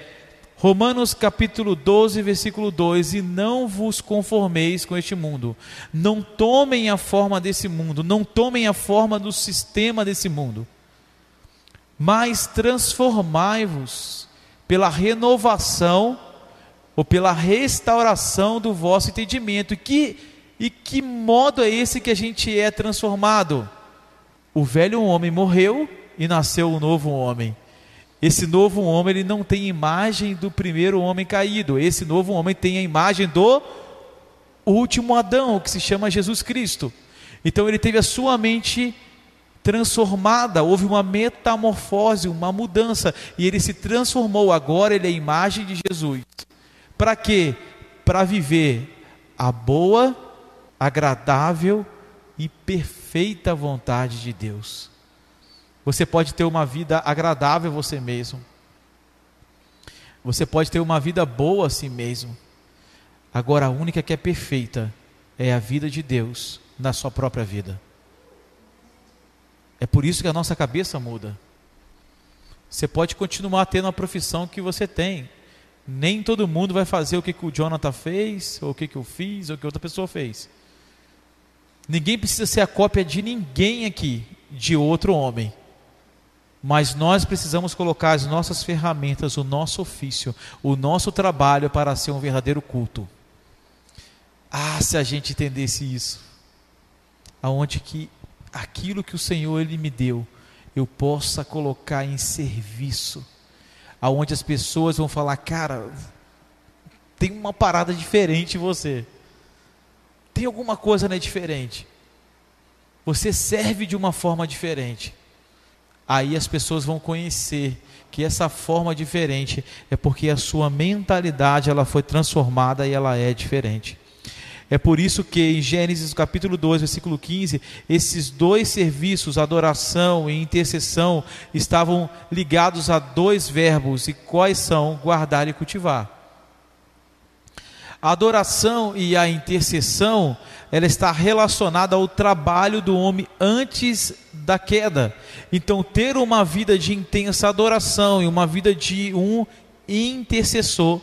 [SPEAKER 2] Romanos capítulo 12, versículo 2: E não vos conformeis com este mundo, não tomem a forma desse mundo, não tomem a forma do sistema desse mundo, mas transformai-vos pela renovação ou pela restauração do vosso entendimento. E que, e que modo é esse que a gente é transformado? O velho homem morreu e nasceu o um novo homem. Esse novo homem ele não tem imagem do primeiro homem caído. Esse novo homem tem a imagem do último Adão, que se chama Jesus Cristo. Então ele teve a sua mente transformada, houve uma metamorfose, uma mudança, e ele se transformou. Agora ele é a imagem de Jesus. Para quê? Para viver a boa, agradável e perfeita vontade de Deus. Você pode ter uma vida agradável a você mesmo. Você pode ter uma vida boa a si mesmo. Agora, a única que é perfeita é a vida de Deus na sua própria vida. É por isso que a nossa cabeça muda. Você pode continuar tendo a profissão que você tem, nem todo mundo vai fazer o que, que o Jonathan fez, ou o que, que eu fiz, ou o que outra pessoa fez. Ninguém precisa ser a cópia de ninguém aqui, de outro homem. Mas nós precisamos colocar as nossas ferramentas, o nosso ofício, o nosso trabalho para ser um verdadeiro culto. Ah, se a gente entendesse isso. Aonde que aquilo que o Senhor ele me deu, eu possa colocar em serviço aonde as pessoas vão falar, cara, tem uma parada diferente em você. Tem alguma coisa né, diferente. Você serve de uma forma diferente. aí as pessoas vão conhecer que essa forma diferente é porque a sua mentalidade ela foi transformada e ela é diferente. É por isso que em Gênesis capítulo 2, versículo 15, esses dois serviços, adoração e intercessão, estavam ligados a dois verbos, e quais são? Guardar e cultivar. A adoração e a intercessão, ela está relacionada ao trabalho do homem antes da queda. Então, ter uma vida de intensa adoração e uma vida de um intercessor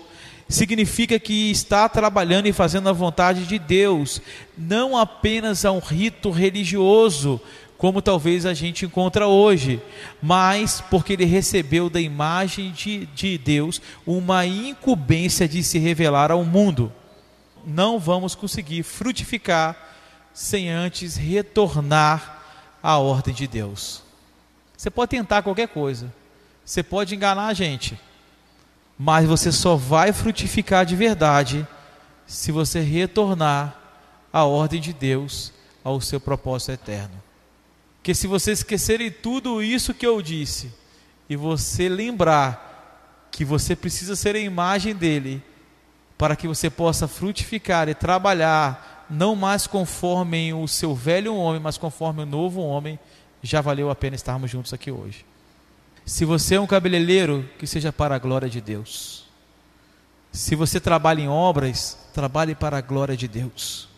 [SPEAKER 2] significa que está trabalhando e fazendo a vontade de Deus, não apenas a um rito religioso, como talvez a gente encontra hoje, mas porque ele recebeu da imagem de, de Deus uma incumbência de se revelar ao mundo. Não vamos conseguir frutificar sem antes retornar à ordem de Deus. Você pode tentar qualquer coisa, você pode enganar a gente, mas você só vai frutificar de verdade se você retornar à ordem de Deus, ao seu propósito eterno. Que se você esquecer tudo isso que eu disse e você lembrar que você precisa ser a imagem dele para que você possa frutificar e trabalhar não mais conforme o seu velho homem, mas conforme o novo homem, já valeu a pena estarmos juntos aqui hoje. Se você é um cabeleireiro, que seja para a glória de Deus. Se você trabalha em obras, trabalhe para a glória de Deus.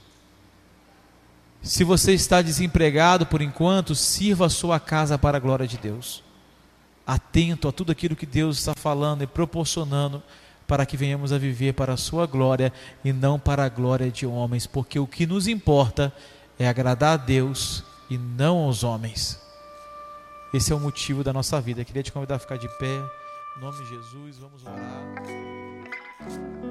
[SPEAKER 2] Se você está desempregado por enquanto, sirva a sua casa para a glória de Deus. Atento a tudo aquilo que Deus está falando e proporcionando para que venhamos a viver para a sua glória e não para a glória de homens, porque o que nos importa é agradar a Deus e não aos homens. Esse é o motivo da nossa vida. Eu queria te convidar a ficar de pé. Em nome de Jesus, vamos orar.